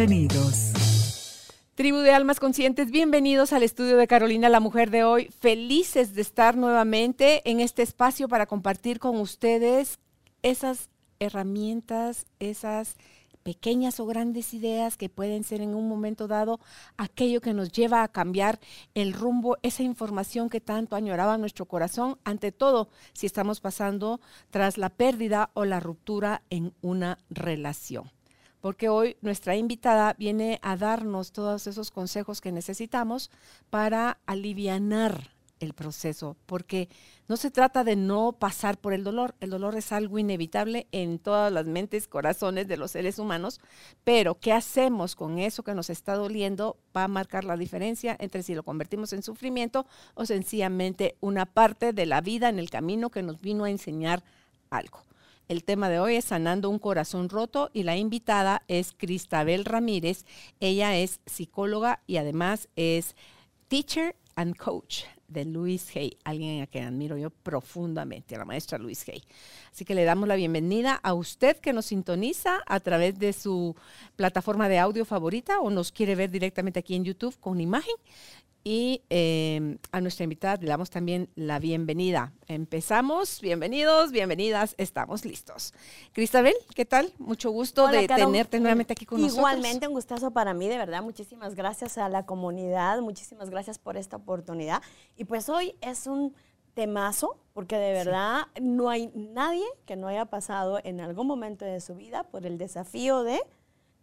Bienvenidos. Tribu de Almas Conscientes, bienvenidos al estudio de Carolina, la mujer de hoy. Felices de estar nuevamente en este espacio para compartir con ustedes esas herramientas, esas pequeñas o grandes ideas que pueden ser en un momento dado aquello que nos lleva a cambiar el rumbo, esa información que tanto añoraba nuestro corazón, ante todo si estamos pasando tras la pérdida o la ruptura en una relación. Porque hoy nuestra invitada viene a darnos todos esos consejos que necesitamos para alivianar el proceso, porque no se trata de no pasar por el dolor, el dolor es algo inevitable en todas las mentes, corazones de los seres humanos, pero ¿qué hacemos con eso que nos está doliendo? Va a marcar la diferencia entre si lo convertimos en sufrimiento o sencillamente una parte de la vida en el camino que nos vino a enseñar algo. El tema de hoy es sanando un corazón roto y la invitada es Cristabel Ramírez. Ella es psicóloga y además es teacher and coach de Luis Hay, alguien a quien admiro yo profundamente, a la maestra Luis Hay. Así que le damos la bienvenida a usted que nos sintoniza a través de su plataforma de audio favorita o nos quiere ver directamente aquí en YouTube con imagen. Y eh, a nuestra invitada le damos también la bienvenida. Empezamos. Bienvenidos, bienvenidas. Estamos listos. Cristabel, ¿qué tal? Mucho gusto de tenerte nuevamente aquí con Igualmente, nosotros. Igualmente, un gustazo para mí, de verdad. Muchísimas gracias a la comunidad. Muchísimas gracias por esta oportunidad. Y pues hoy es un temazo, porque de verdad sí. no hay nadie que no haya pasado en algún momento de su vida por el desafío de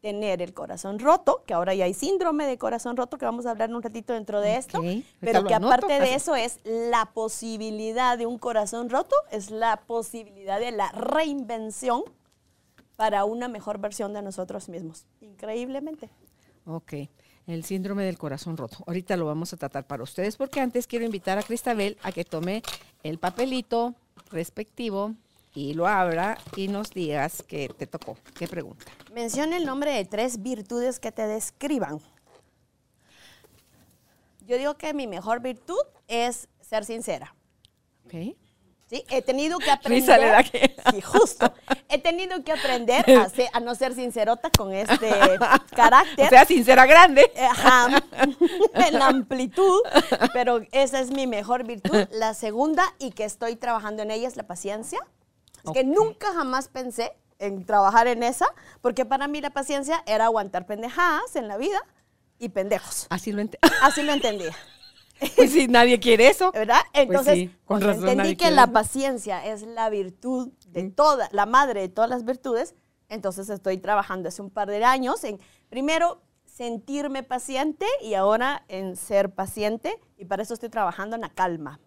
tener el corazón roto, que ahora ya hay síndrome de corazón roto, que vamos a hablar un ratito dentro de esto, okay. pero que aparte de eso es la posibilidad de un corazón roto, es la posibilidad de la reinvención para una mejor versión de nosotros mismos, increíblemente. Ok, el síndrome del corazón roto. Ahorita lo vamos a tratar para ustedes, porque antes quiero invitar a Cristabel a que tome el papelito respectivo y lo abra y nos digas qué te tocó. ¿Qué pregunta? Menciona el nombre de tres virtudes que te describan. Yo digo que mi mejor virtud es ser sincera. Ok. Sí, he tenido que aprender. Que... Sí, justo. He tenido que aprender a, ser, a, no ser sincerota con este carácter. O sea, sincera grande. Ajá. En la amplitud. Pero esa es mi mejor virtud. La segunda, y que estoy trabajando en ella, es la paciencia. Es okay. que nunca jamás pensé en trabajar en esa, porque para mí la paciencia era aguantar pendejadas en la vida y pendejos. Así lo, ent Así lo entendía. Pues sí, nadie quiere eso. ¿Verdad? Entonces, pues sí, con razón, entendí que la paciencia es la virtud de mm. toda, la madre de todas las virtudes. Entonces estoy trabajando hace un par de años en, primero, sentirme paciente y ahora en ser paciente. Y para eso estoy trabajando en la calma,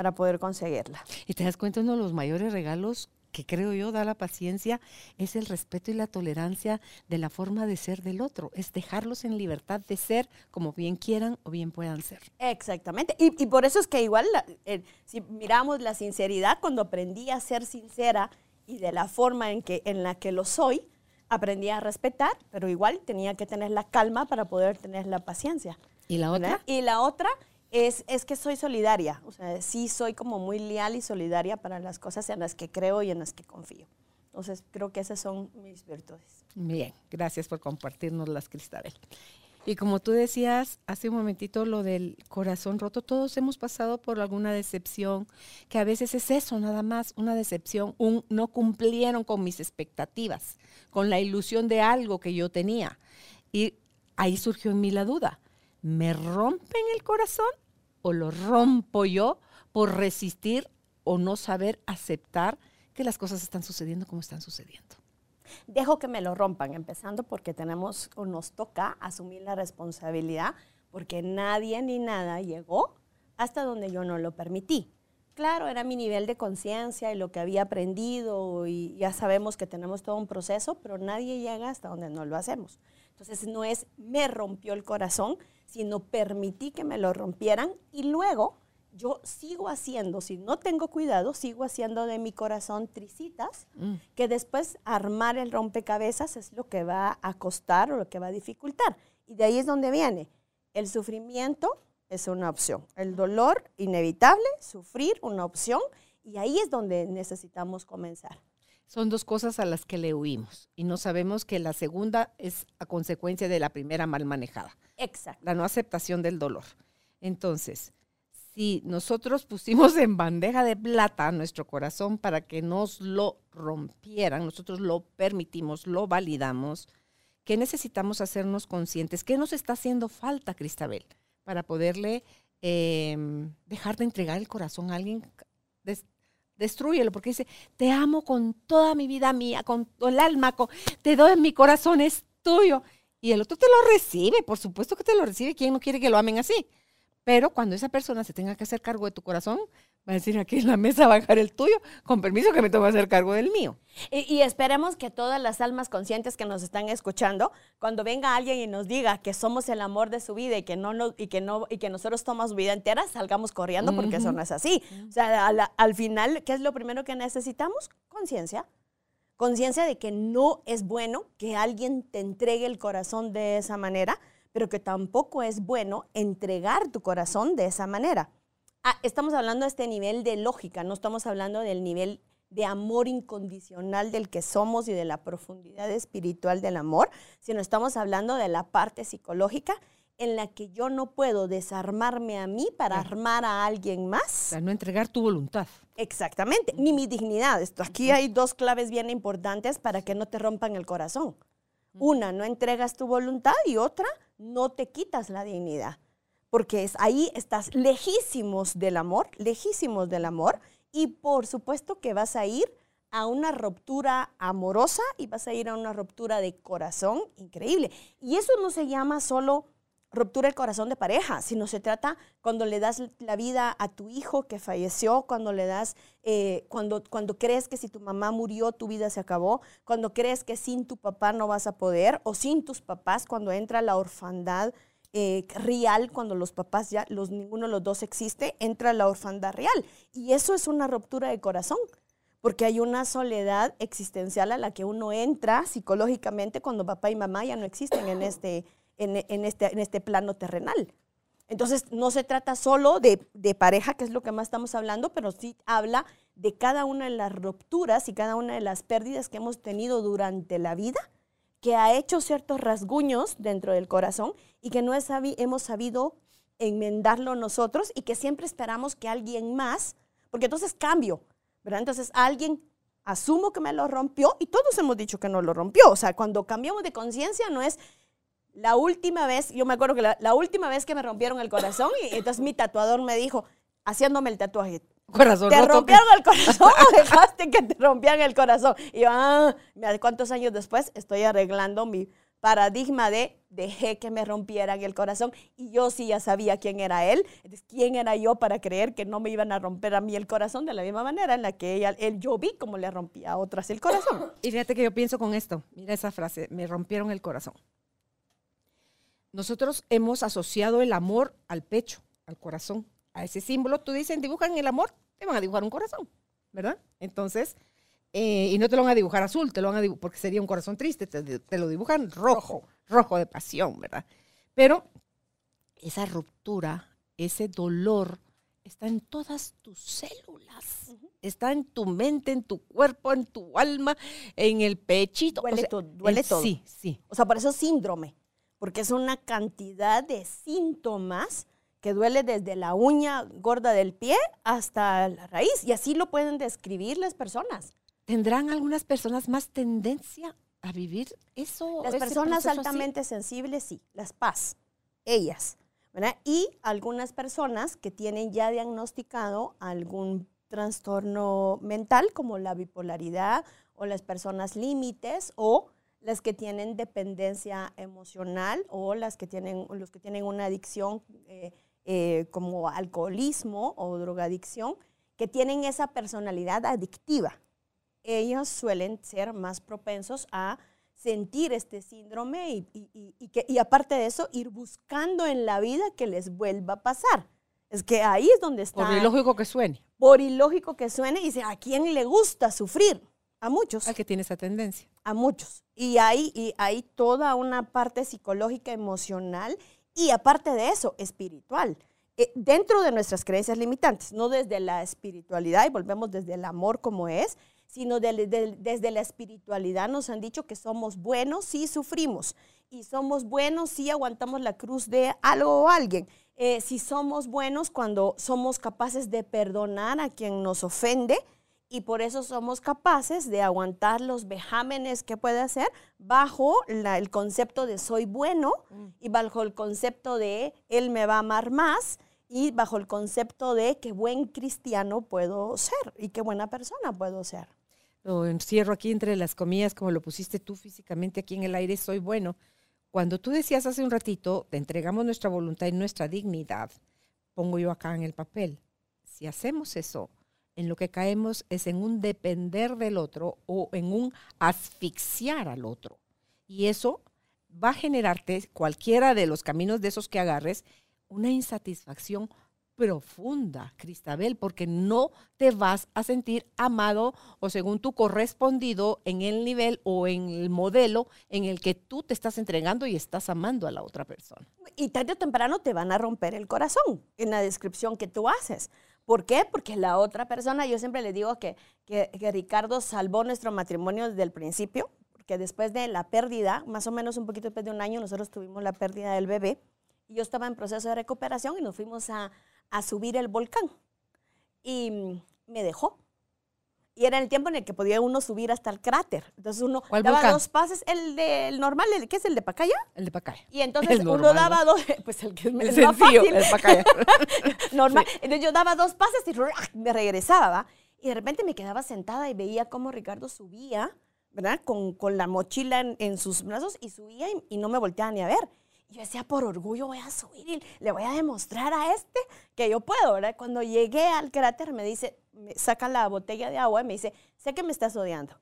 para poder conseguirla. Y te das cuenta, uno de los mayores regalos que creo yo da la paciencia es el respeto y la tolerancia de la forma de ser del otro, es dejarlos en libertad de ser como bien quieran o bien puedan ser. Exactamente, y, y por eso es que igual eh, si miramos la sinceridad, cuando aprendí a ser sincera y de la forma en, que, en la que lo soy, aprendí a respetar, pero igual tenía que tener la calma para poder tener la paciencia. ¿Y la otra? ¿verdad? Y la otra es, es, que soy solidaria, o sea, sí soy como muy leal y solidaria para las cosas en las que creo y en las que confío. Entonces, creo que esas son mis virtudes. Bien, gracias por compartirnos las, Cristabel. Y como tú decías hace un momentito lo del corazón roto, todos hemos pasado por alguna decepción, que a veces es eso nada más, una decepción, un no cumplieron con mis expectativas, con la ilusión de algo que yo tenía. Y ahí surgió en mí la duda, ¿me rompen el corazón o lo rompo yo por resistir o no saber aceptar que las cosas están sucediendo como están sucediendo? Dejo que me lo rompan, empezando porque tenemos o nos toca asumir la responsabilidad porque nadie ni nada llegó hasta donde yo no lo permití. Claro, era mi nivel de conciencia y lo que había aprendido y ya sabemos que tenemos todo un proceso, pero nadie llega hasta donde no lo hacemos. Entonces no es me rompió el corazón, sino permití que me lo rompieran y luego yo sigo haciendo, si no tengo cuidado, sigo haciendo de mi corazón tricitas, mm. que después armar el rompecabezas es lo que va a costar o lo que va a dificultar. Y de ahí es donde viene. El sufrimiento es una opción. El dolor inevitable, sufrir, una opción. Y ahí es donde necesitamos comenzar. Son dos cosas a las que le huimos y no sabemos que la segunda es a consecuencia de la primera mal manejada. Exacto. La no aceptación del dolor. Entonces, si nosotros pusimos en bandeja de plata nuestro corazón para que nos lo rompieran, nosotros lo permitimos, lo validamos, ¿qué necesitamos hacernos conscientes? ¿Qué nos está haciendo falta, Cristabel, para poderle em, dejar de entregar el corazón a alguien? Destruyelo, porque dice, te amo con toda mi vida mía, con todo el alma, te doy mi corazón, es tuyo. Y el otro te lo recibe, por supuesto que te lo recibe. ¿Quién no quiere que lo amen así? Pero cuando esa persona se tenga que hacer cargo de tu corazón, va a decir aquí en la mesa dejar el tuyo, con permiso que me tome a hacer cargo del mío. Y, esperemos que todas las almas conscientes que nos están escuchando, cuando venga alguien y nos diga que somos el amor de su vida y que no, y que no y que nosotros tomamos vida entera, salgamos corriendo porque eso no es así. O sea, al final, ¿qué es lo primero que necesitamos? Conciencia. Conciencia de que no es bueno que alguien te entregue el corazón de esa manera pero que tampoco es bueno entregar tu corazón de esa manera. Ah, estamos hablando de este nivel de lógica, no estamos hablando del nivel de amor incondicional del que somos y de la profundidad espiritual del amor, sino estamos hablando de la parte psicológica en la que yo no puedo desarmarme a mí para armar a alguien más. Para no entregar tu voluntad. Exactamente, ni mi dignidad. Esto, aquí hay dos claves bien importantes para que no te rompan el corazón. Una, no entregas tu voluntad y otra, no te quitas la dignidad. Porque es, ahí estás lejísimos del amor, lejísimos del amor y por supuesto que vas a ir a una ruptura amorosa y vas a ir a una ruptura de corazón increíble. Y eso no se llama solo ruptura del corazón de pareja, sino se trata cuando le das la vida a tu hijo que falleció, cuando le das, eh, cuando, cuando crees que si tu mamá murió, tu vida se acabó, cuando crees que sin tu papá no vas a poder, o sin tus papás, cuando entra la orfandad eh, real, cuando los papás ya, los, ninguno de los dos existe, entra la orfandad real. Y eso es una ruptura de corazón porque hay una soledad existencial a la que uno entra psicológicamente cuando papá y mamá ya no existen en este, en, este, en este plano terrenal. Entonces, no se trata solo de, de, pareja, que es lo que más estamos hablando, pero sí habla de cada una de las rupturas y cada una de las pérdidas que hemos tenido durante la vida, que ha hecho ciertos rasguños dentro del corazón y que no hemos sabido enmendarlo nosotros y que siempre esperamos que alguien más, porque entonces cambio, ¿verdad? Entonces alguien asumo que me lo rompió y todos hemos dicho que no lo rompió. O sea, cuando cambiamos de conciencia no es la última vez, yo me acuerdo que la, última vez que me rompieron el corazón, y entonces mi tatuador me dijo, haciéndome el tatuaje, corazón ¿Te rompieron el corazón o dejaste que te rompieran el corazón? Y yo, ah, ¿cuántos años después estoy arreglando mi paradigma de dejé que me rompieran el corazón y yo sí ya sabía quién era él. Entonces, ¿quién era yo para creer que no me iban a romper a mí el corazón de la misma manera en la que ella, él, yo vi cómo le rompía a otras el corazón? Y fíjate que yo pienso con esto, mira esa frase, me rompieron el corazón. Nosotros hemos asociado el amor al pecho, al corazón, a ese símbolo. Tú dicen, dibujan el amor, te van a dibujar un corazón, ¿verdad? Entonces, eh, y no te lo van a dibujar azul, te lo van a dibujar, porque sería un corazón triste, te, lo dibujan rojo, rojo de pasión, ¿verdad? Pero esa ruptura, ese dolor, está en todas tus células. Está en tu mente, en tu cuerpo, en tu alma, en el pechito. Duele, todo, duele todo. Sí, sí. O sea, por eso síndrome porque es una cantidad de síntomas que duele desde la uña gorda del pie hasta la raíz. Y así lo pueden describir las personas. ¿Tendrán algunas personas más tendencia a vivir eso? Las personas altamente sensibles, sí, las paz, ellas. Y algunas personas que tienen ya diagnosticado algún trastorno mental como la bipolaridad o las personas límites o las que tienen dependencia emocional o las que tienen, los que tienen una adicción eh, eh, como alcoholismo o drogadicción, que tienen esa personalidad adictiva, ellos suelen ser más propensos a sentir este síndrome y, que, y aparte de eso, ir buscando en la vida que les vuelva a pasar. Es que ahí es donde está. Por ilógico que suene. Por ilógico que suene, y dice, ¿a quién le gusta sufrir? A muchos. A que tiene esa tendencia. A muchos. Y hay, y hay toda una parte psicológica, emocional y aparte de eso, espiritual. Eh, dentro de nuestras creencias limitantes, no desde la espiritualidad y volvemos desde el amor como es, sino desde la espiritualidad nos han dicho que somos buenos si sufrimos y somos buenos si aguantamos la cruz de algo o alguien. Eh, si somos buenos cuando somos capaces de perdonar a quien nos ofende y por eso somos capaces de aguantar los vejámenes que puede hacer bajo el concepto de soy bueno mm. y bajo el concepto de él me va a amar más y bajo el concepto de qué buen cristiano puedo ser y qué buena persona puedo ser lo encierro aquí entre las comillas, como lo pusiste tú físicamente aquí en el aire, soy bueno. Cuando tú decías hace un ratito, te entregamos nuestra voluntad y nuestra dignidad, pongo yo acá en el papel. Si hacemos eso, en lo que caemos es en un depender del otro o en un asfixiar al otro. Y eso va a generarte, cualquiera de los caminos de esos que agarres, una insatisfacción profunda, Cristabel, porque no te vas a sentir amado o según tú correspondido en el nivel o en el modelo en el que tú te estás entregando y estás amando a la otra persona. Y tarde o temprano te van a romper el corazón en la descripción que tú haces. ¿Por qué? Porque la otra persona, yo siempre le digo que, que, que Ricardo salvó nuestro matrimonio desde el principio, porque después de la pérdida, más o menos un poquito después de un año, nosotros tuvimos la pérdida del bebé. Y yo estaba en proceso de recuperación y nos fuimos a, a subir el volcán. Y me dejó. Y era el tiempo en el que podía uno subir hasta el cráter. Entonces uno daba dos pases, el del normal, el, ¿qué es el de Pacaya? El de Pacaya. Y entonces uno daba dos, pues el que es el sencillo, el Pacaya. normal. Entonces yo daba dos pases y me regresaba, Y de repente me quedaba sentada y veía cómo Ricardo subía, ¿verdad? Con, con la mochila en, sus brazos y subía y, y no me volteaba ni a ver yo decía, por orgullo voy a subir y le voy a demostrar a este que yo puedo, ¿verdad? Cuando llegué al cráter me dice, me saca la botella de agua y me dice, sé que me estás odiando,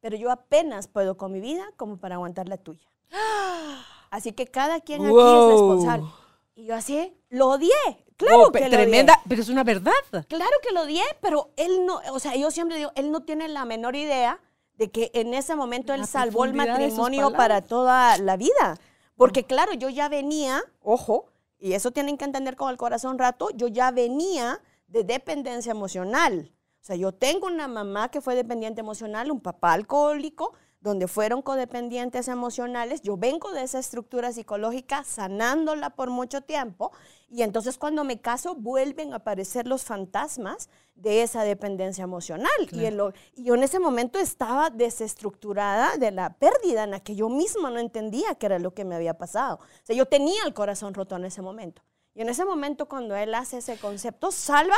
pero yo apenas puedo con mi vida como para aguantar la tuya. Así que cada quien aquí es responsable. Y yo así, lo odié. Claro que tremenda, lo odié. pero es una verdad. Claro que lo odié, pero él no, o sea, yo siempre digo, él no tiene la menor idea de que en ese momento él salvó el matrimonio para toda la vida. Porque claro, yo ya venía, ojo, y eso tienen que entender con el corazón rato, yo ya venía de dependencia emocional. O sea, yo tengo una mamá que fue dependiente emocional, un papá alcohólico, donde fueron codependientes emocionales. Yo vengo de esa estructura psicológica sanándola por mucho tiempo y entonces cuando me caso vuelven a aparecer los fantasmas de esa dependencia emocional. Y, y, yo en ese momento estaba desestructurada de la pérdida en la que yo misma no entendía qué era lo que me había pasado. O sea, yo tenía el corazón roto en ese momento. Y en ese momento cuando él hace ese concepto, salva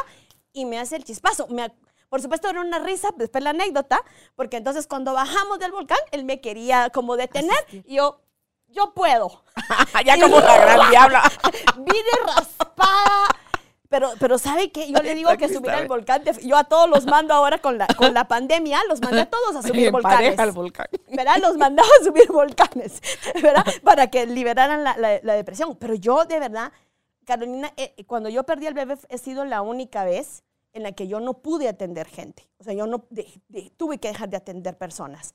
y me hace el chispazo. Me, por supuesto, era una risa, después la anécdota, porque entonces cuando bajamos del volcán, él me quería como detener y yo, yo puedo. ya como la gran diabla. Vine raspada. Pero, pero ¿sabe qué? Yo le digo que subir al volcán, yo a todos los mando ahora con la, con la pandemia, los mandé a todos a subir volcanes. Al volcán. ¿Verdad? Los mandaba a subir volcanes, ¿verdad? Para que liberaran la, la, depresión. Pero yo, de verdad, Carolina, eh, cuando yo perdí el bebé, he sido la única vez en la que yo no pude atender gente. O sea, yo no tuve que dejar de atender personas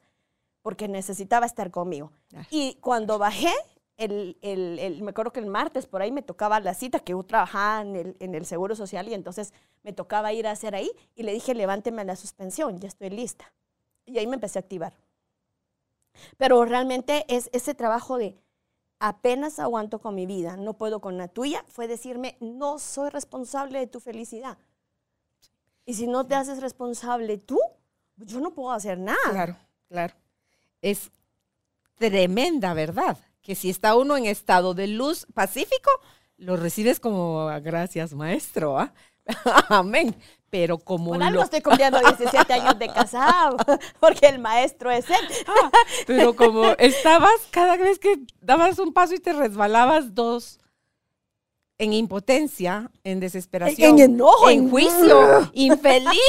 porque necesitaba estar conmigo. Y cuando bajé, el, el, me acuerdo que el martes por ahí me tocaba la cita, que yo trabajaba en el, en el Seguro Social y entonces me tocaba ir a hacer ahí y le dije, levánteme a la suspensión, ya estoy lista. Y ahí me empecé a activar. Pero realmente es ese trabajo de apenas aguanto con mi vida, no puedo con la tuya, fue decirme, no soy responsable de tu felicidad. Y si no te haces responsable tú, yo no puedo hacer nada. Claro, claro. Es tremenda verdad que si está uno en estado de luz pacífico, lo recibes como gracias, maestro. ¿ah? Amén. Pero como. Por algo estoy cumpliendo 17 años de casado, porque el maestro es él. Ah, pero como estabas, cada vez que dabas un paso y te resbalabas dos, en impotencia, en desesperación, En enojo, en en- juicio, infeliz,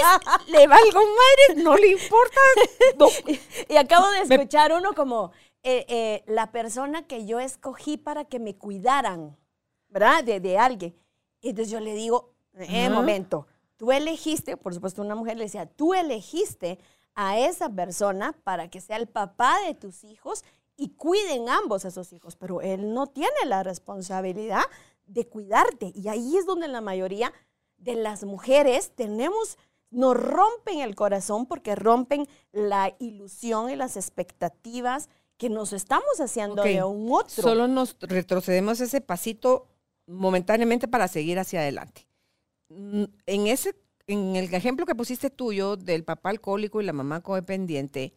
le valgo madre, no le importa. no. Y acabo de escuchar uno como eh, eh, la persona que yo escogí para que me cuidaran, ¿verdad? De, de alguien. Y entonces yo le digo, eh, Ajá. momento, tú elegiste, por supuesto una mujer le decía, tú elegiste a esa persona para que sea el papá de tus hijos y cuiden ambos a sus hijos, pero él no tiene la responsabilidad de cuidarte. Y ahí es donde la mayoría de las mujeres tenemos, nos rompen el corazón porque rompen la ilusión y las expectativas que nos estamos haciendo de un otro. Solo nos retrocedemos ese pasito momentáneamente para seguir hacia adelante. En ese, en el ejemplo que pusiste tuyo del papá alcohólico y la mamá codependiente,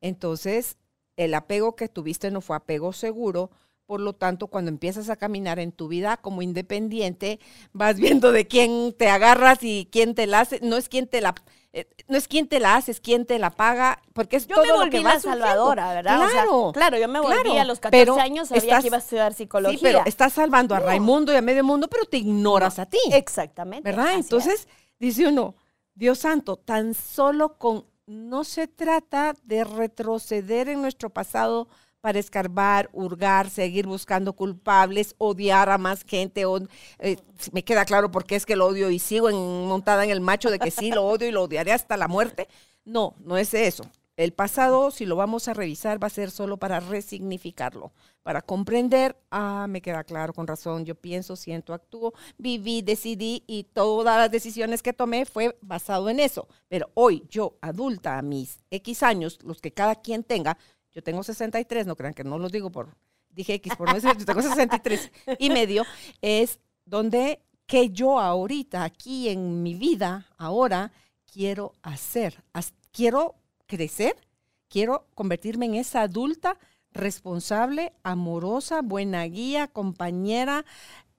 entonces el apego que tuviste no fue apego seguro. Por lo tanto, cuando empiezas a caminar en tu vida como independiente, vas viendo de quién te agarras y quién te la hace. No es quién te la, eh, no es quién te la hace, es quién te la paga, porque es yo todo me lo que la salvadora, ¿verdad? O sea, Claro, claro, yo me volví claro, a los 14 pero años, sabía estás- que iba a estudiar psicología. Sí, pero estás salvando a No. Raimundo y a medio mundo, pero te ignoras a ti. Exactamente. ¿Verdad? es. Entonces, dice uno, Dios santo, tan solo con, no se trata de retroceder en nuestro pasado para escarbar, hurgar, seguir buscando culpables, odiar a más gente. o- eh, me queda claro por qué es que lo odio y sigo en- montada en el macho de que sí lo odio y lo odiaré hasta la muerte. No, no es eso. El pasado, si lo vamos a revisar, va a ser solo para resignificarlo, para comprender, ah, me queda claro, con razón, yo pienso, siento, actúo, viví, decidí y todas las decisiones que tomé fue basado en eso. Pero hoy, yo, adulta, a mis X años, los que cada quien tenga, yo tengo 63, no crean que no los digo por, dije X, por no decir, yo tengo 63 y medio, es donde que yo ahorita, aquí en mi vida, ahora, quiero hacer, quiero crecer, quiero convertirme en esa adulta responsable, amorosa, buena guía, compañera,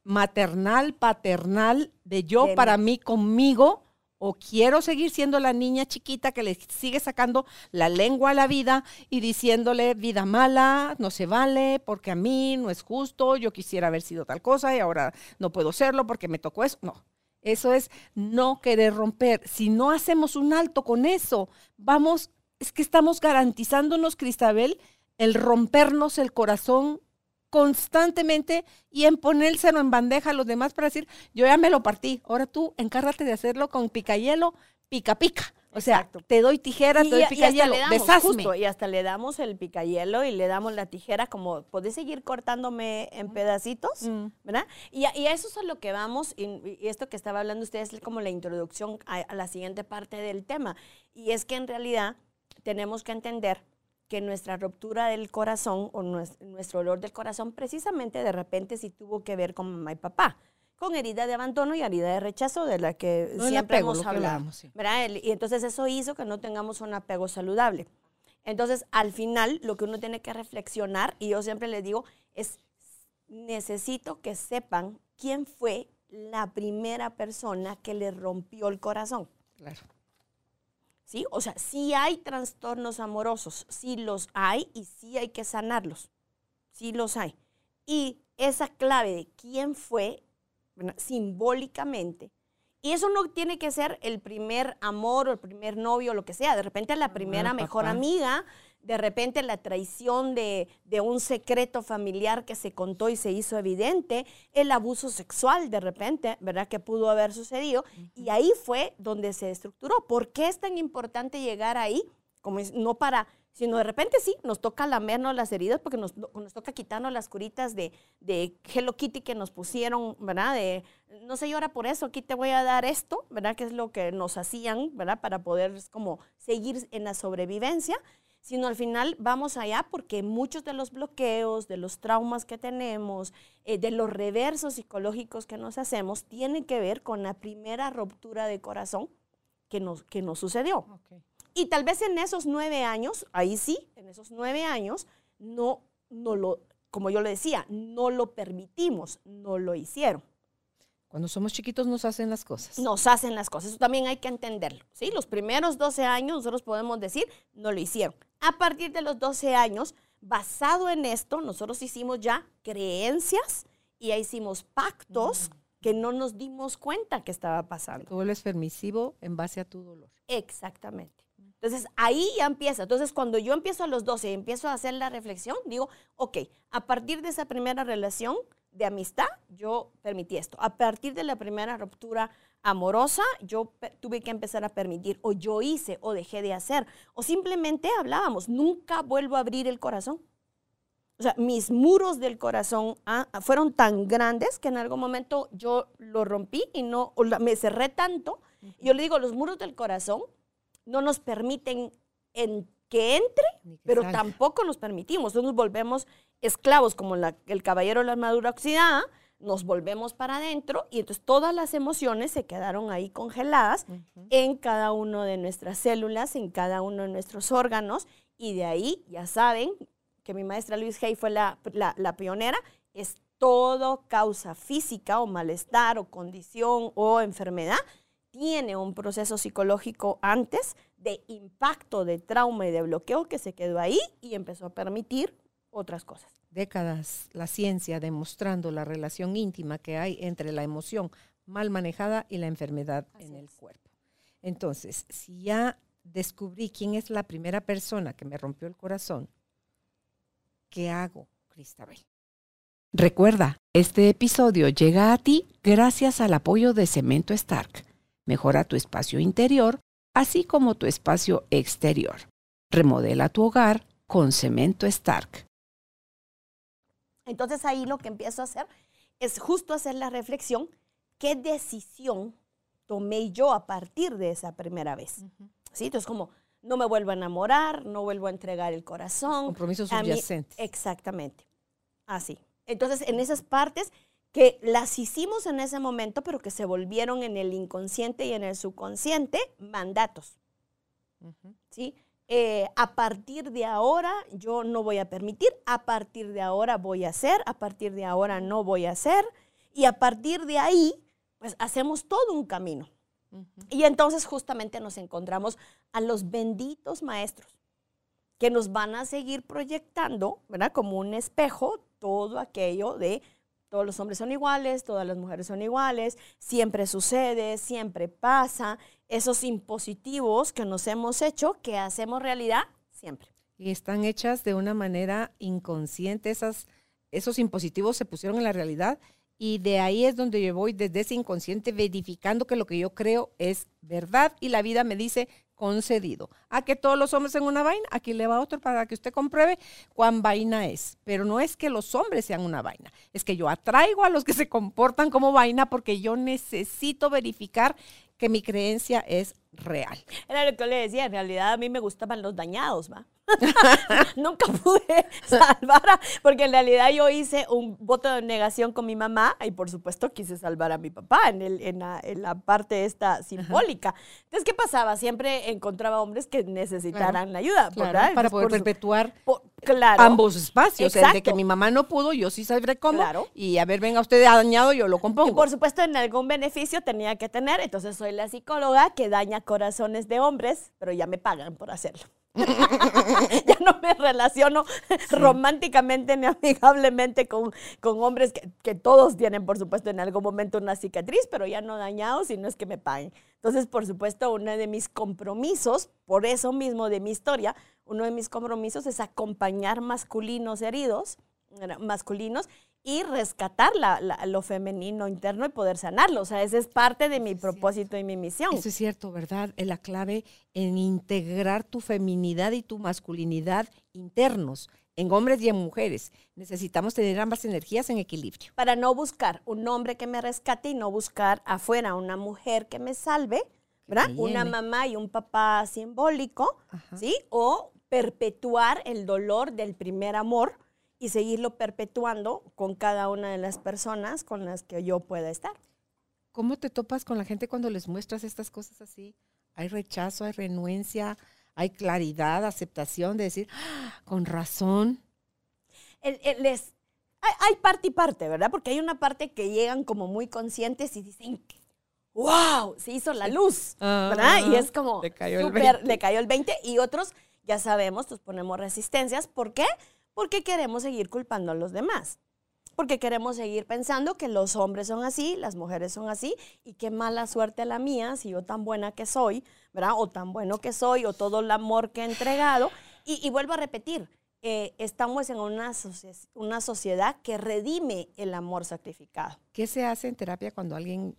maternal, paternal, de yo De para mí conmigo, o quiero seguir siendo la niña chiquita que le sigue sacando la lengua a la vida y diciéndole vida mala, no se vale, porque a mí no es justo, yo quisiera haber sido tal cosa y ahora no puedo serlo porque me tocó eso. No, eso es no querer romper. Si no hacemos un alto con eso, vamos, es que estamos garantizándonos, Cristabel, el rompernos el corazón constantemente y en ponérselo en bandeja a los demás para decir, yo ya me lo partí, ahora tú encárgate de hacerlo con picayelo, pica pica. O sea, Exacto. te doy tijera, te doy y, y hasta picayelo, le damos, deshazme. justo, y hasta le damos el picayelo y le damos la tijera como, ¿podés seguir cortándome en pedacitos? Mm. ¿Verdad? Y, a- y a eso es a lo que vamos, y, y esto que estaba hablando usted es como la introducción a, a la siguiente parte del tema. Y es que en realidad tenemos que entender que nuestra ruptura del corazón o nues- nuestro dolor del corazón precisamente de repente sí tuvo que ver con mamá y papá, con herida de abandono y herida de rechazo de la que No, siempre apego, hemos hablado. sí. Y entonces eso hizo que no tengamos un apego saludable. Entonces, al final, lo que uno tiene que reflexionar, y yo siempre les digo, es necesito que sepan quién fue la primera persona que le rompió el corazón. Claro. ¿Sí? O sea, sí hay trastornos amorosos, sí los hay y sí hay que sanarlos. Sí los hay. Y esa clave de quién fue, ¿verdad? simbólicamente, y eso no tiene que ser el primer amor o el primer novio o lo que sea. De repente la primera mejor amiga, de repente la traición de, de un secreto familiar que se contó y se hizo evidente, el abuso sexual de repente, ¿verdad? Que pudo haber sucedido. Y ahí fue donde se estructuró. ¿Por qué es tan importante llegar ahí? Como es- no para, sino de repente sí, nos toca lamernos las heridas porque nos, nos toca quitarnos las curitas de, de Hello Kitty que nos pusieron, ¿verdad? De no se llora por eso, aquí te voy a dar esto, ¿verdad? Que es lo que nos hacían, ¿verdad? Para poder como seguir en la sobrevivencia, sino al final vamos allá porque muchos de los bloqueos, de los traumas que tenemos, eh, de los reversos psicológicos que nos hacemos, tienen que ver con la primera ruptura de corazón que nos, que nos sucedió. Y tal vez en esos nueve años, ahí sí, en esos nueve años, no, no lo, como yo le decía, no lo permitimos, no lo hicieron. Cuando somos chiquitos nos hacen las cosas. Nos hacen las cosas, eso también hay que entenderlo. ¿sí? Los primeros 12 años nosotros podemos decir, no lo hicieron. A partir de los 12 años, basado en esto, nosotros hicimos ya creencias y ya hicimos pactos que no nos dimos cuenta que estaba pasando. Tú vuelves permisivo en base a tu dolor. Exactamente. Entonces ahí ya empieza. Entonces cuando yo empiezo a los 12 y empiezo a hacer la reflexión, digo, ok, a partir de esa primera relación de amistad, yo permití esto. A partir de la primera ruptura amorosa, yo tuve que empezar a permitir, o yo hice, o dejé de hacer, o simplemente hablábamos, nunca vuelvo a abrir el corazón. O sea, mis muros del corazón ah, fueron tan grandes que en algún momento yo lo rompí y no, me cerré tanto. Y yo le digo, los muros del corazón no nos permiten en- que entre, que pero salga. tampoco nos permitimos. Entonces nos volvemos esclavos, como la- el caballero de la armadura oxidada, nos volvemos para adentro y entonces todas las emociones se quedaron ahí congeladas en cada una de nuestras células, en cada uno de nuestros órganos y de ahí, ya saben, que mi maestra Luis Hay fue la, la- la pionera, es todo causa física o malestar o condición o enfermedad, tiene un proceso psicológico antes de impacto, de trauma y de bloqueo que se quedó ahí y empezó a permitir otras cosas. Décadas la ciencia demostrando la relación íntima que hay entre la emoción mal manejada y la enfermedad Así en el es. cuerpo. Entonces, si ya descubrí quién es la primera persona que me rompió el corazón, ¿qué hago, Cristabel? Recuerda, este episodio llega a ti gracias al apoyo de Cemento Stark. Mejora tu espacio interior, así como tu espacio exterior. Remodela tu hogar con Cemento Stark. Entonces ahí lo que empiezo a hacer es justo hacer la reflexión, ¿qué decisión tomé yo a partir de esa primera vez? ¿Sí? Entonces como, no me vuelvo a enamorar, no vuelvo a entregar el corazón. Compromisos mí- subyacentes. Exactamente. Así. Entonces, en esas partes que las hicimos en ese momento, pero que se volvieron en el inconsciente y en el subconsciente mandatos. ¿sí? Eh, a partir de ahora yo no voy a permitir, a partir de ahora voy a hacer, a partir de ahora no voy a hacer, y a partir de ahí, pues hacemos todo un camino. Y entonces justamente nos encontramos a los benditos maestros que nos van a seguir proyectando, ¿verdad? Como un espejo, todo aquello de todos los hombres son iguales, todas las mujeres son iguales, siempre sucede, siempre pasa, esos impositivos que nos hemos hecho, que hacemos realidad siempre. Y están hechas de una manera inconsciente. Esas, esos impositivos se pusieron en la realidad y de ahí es donde yo voy desde ese inconsciente verificando que lo que yo creo es verdad y la vida me dice concedido. A que todos los hombres en una vaina, aquí le va otro para que usted compruebe cuán vaina es. Pero no es que los hombres sean una vaina, es que yo atraigo a los que se comportan como vaina porque yo necesito verificar que mi creencia es real. Era lo que yo le decía, en realidad a mí me gustaban los dañados, ¿va? Nunca pude salvar, a- porque en realidad yo hice un voto de negación con mi mamá y por supuesto quise salvar a mi papá en, el, en, la, en la parte esta simbólica. Entonces, ¿qué pasaba? Siempre encontraba hombres que necesitaran la ayuda, Claro, para poder por su- perpetuar por- claro. ambos espacios. El de que Exacto. mi mamá no pudo, yo sí sabré cómo. Claro. Y a ver, venga usted dañado, yo lo Y compongo. por supuesto, en algún beneficio tenía que tener. Entonces, soy la psicóloga que daña corazones de hombres, pero ya me pagan por hacerlo. ya no me relaciono románticamente ni amigablemente con, con hombres que, que todos tienen, por supuesto, en algún momento una cicatriz, pero ya no dañados y no es que me paguen. Entonces, por supuesto, uno de mis compromisos, por eso mismo de mi historia, uno de mis compromisos es acompañar masculinos heridos, masculinos, y rescatar la- la- lo femenino interno y poder sanarlo. O sea, ese es parte de mi propósito y mi misión. Eso es cierto, ¿verdad? Es la clave en integrar tu feminidad y tu masculinidad internos, en hombres y en mujeres. Necesitamos tener ambas energías en equilibrio. para no buscar un hombre que me rescate y no buscar afuera una mujer que me salve, ¿verdad? me Una mamá y un papá simbólico, Ajá. ¿sí? O perpetuar el dolor del primer amor y seguirlo perpetuando con cada una de las personas con las que yo pueda estar. ¿Cómo te topas con la gente cuando les muestras estas cosas así? Hay rechazo, hay renuencia, hay claridad, aceptación de decir, "Ah, con razón. el- el- les, hay, hay parte y parte, ¿verdad? Porque hay una parte que llegan como muy conscientes y dicen, wow, se hizo la luz, ¿verdad? Y es como, Le cayó el súper- 20. le cayó el 20 y otros, ya sabemos, nos ponemos resistencias. ¿Por qué? Porque queremos seguir culpando a los demás. porque queremos seguir pensando que los hombres son así, las mujeres son así, y qué mala suerte la mía si yo tan buena que soy, ¿verdad? O tan bueno que soy, o todo el amor que he entregado. Y, vuelvo a repetir, eh, estamos en una, una sociedad que redime el amor sacrificado. ¿Qué se hace en terapia cuando alguien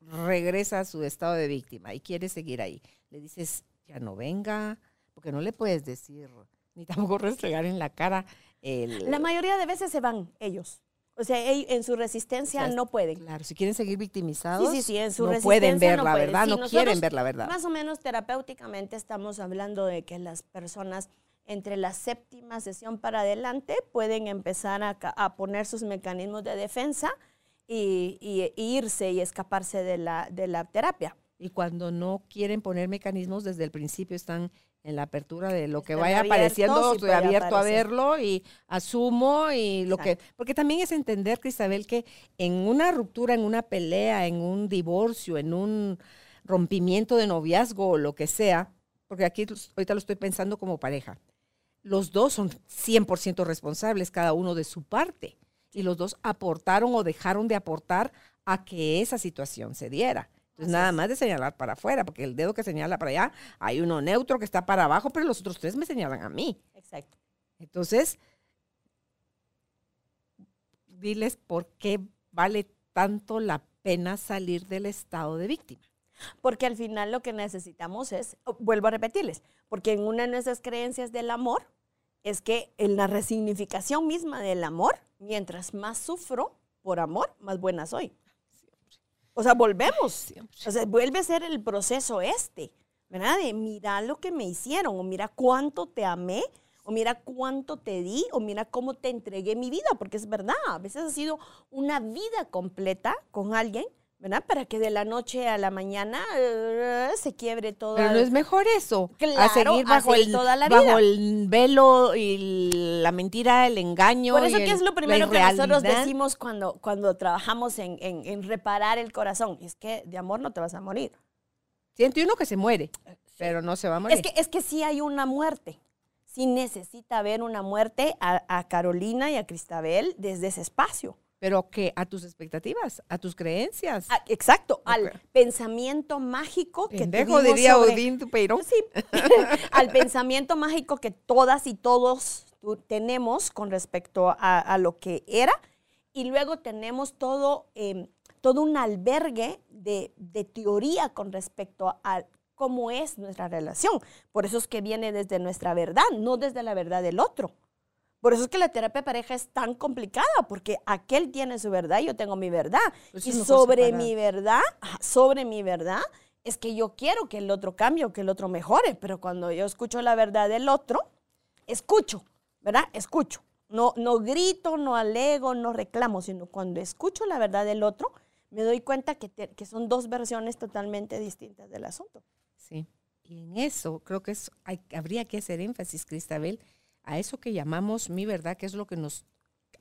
regresa a su estado de víctima y quiere seguir ahí? Le dices, ya no venga, porque no le puedes decir, ni tampoco restregar en la cara. El... La mayoría de veces se van ellos. O sea, en su resistencia no pueden. Claro, si quieren seguir victimizados, sí, sí, en su no pueden ver la verdad, no quieren ver la verdad. Más o menos terapéuticamente estamos hablando de que las personas entre la séptima sesión para adelante pueden empezar a, poner sus mecanismos de defensa y, irse y escaparse de la, de la terapia. Y cuando no quieren poner mecanismos, desde el principio están en la apertura de lo que vaya apareciendo, estoy abierto a verlo y asumo y lo que, porque también es entender, Cristabel, que en una ruptura, en una pelea, en un divorcio, en un rompimiento de noviazgo o lo que sea, porque aquí ahorita lo estoy pensando como pareja, los dos son 100% responsables, cada uno de su parte, y los dos aportaron o dejaron de aportar a que esa situación se diera. Entonces, nada más de señalar para afuera, porque el dedo que señala para allá, hay uno neutro que está para abajo, pero los otros tres me señalan a mí. Exacto. Entonces, diles por qué vale tanto la pena salir del estado de víctima. Porque al final lo que necesitamos es, oh, vuelvo a repetirles, porque en una de nuestras creencias del amor es que en la resignificación misma del amor, mientras más sufro por amor, más buena soy. O sea, volvemos. O sea, vuelve a ser el proceso este, ¿verdad? De mira lo que me hicieron, o mira cuánto te amé, o mira cuánto te di, o mira cómo te entregué mi vida, porque es verdad, a veces ha sido una vida completa con alguien ¿verdad? Para que de la noche a la mañana uh, se quiebre todo. Pero no es mejor eso. Claro, a seguir bajo, el, toda la vida. bajo el velo y la mentira, el engaño. Por eso que es lo primero que nosotros decimos cuando, cuando trabajamos en, en, reparar el corazón. Es que de amor no te vas a morir. Siente uno que se muere, pero no se va a morir. Es que, es que sí hay una muerte. Sí necesita haber una muerte a, a Carolina y a Cristabel desde ese espacio. Pero que a tus expectativas, a tus creencias. Ah, exacto, al pensamiento mágico que Pendejo, diría Odín Peirón. Sí, al pensamiento mágico que todas y todos tenemos con respecto a, lo que era. Y luego tenemos todo, em, todo un albergue de, de teoría con respecto a cómo es nuestra relación. Por eso es que viene desde nuestra verdad, no desde la verdad del otro. Por eso es que la terapia de pareja es tan complicada, porque aquel tiene su verdad y yo tengo mi verdad. Pues y sobre mi verdad, sobre mi verdad, es que yo quiero que el otro cambie o que el otro mejore, pero cuando yo escucho la verdad del otro, escucho, ¿verdad? Escucho. No, no grito, no alego, no reclamo, sino cuando escucho la verdad del otro, me doy cuenta que, que son dos versiones totalmente distintas del asunto. Sí, y en eso creo que es, hay, habría que hacer énfasis, Cristabel, a eso que llamamos mi verdad, que es lo que nos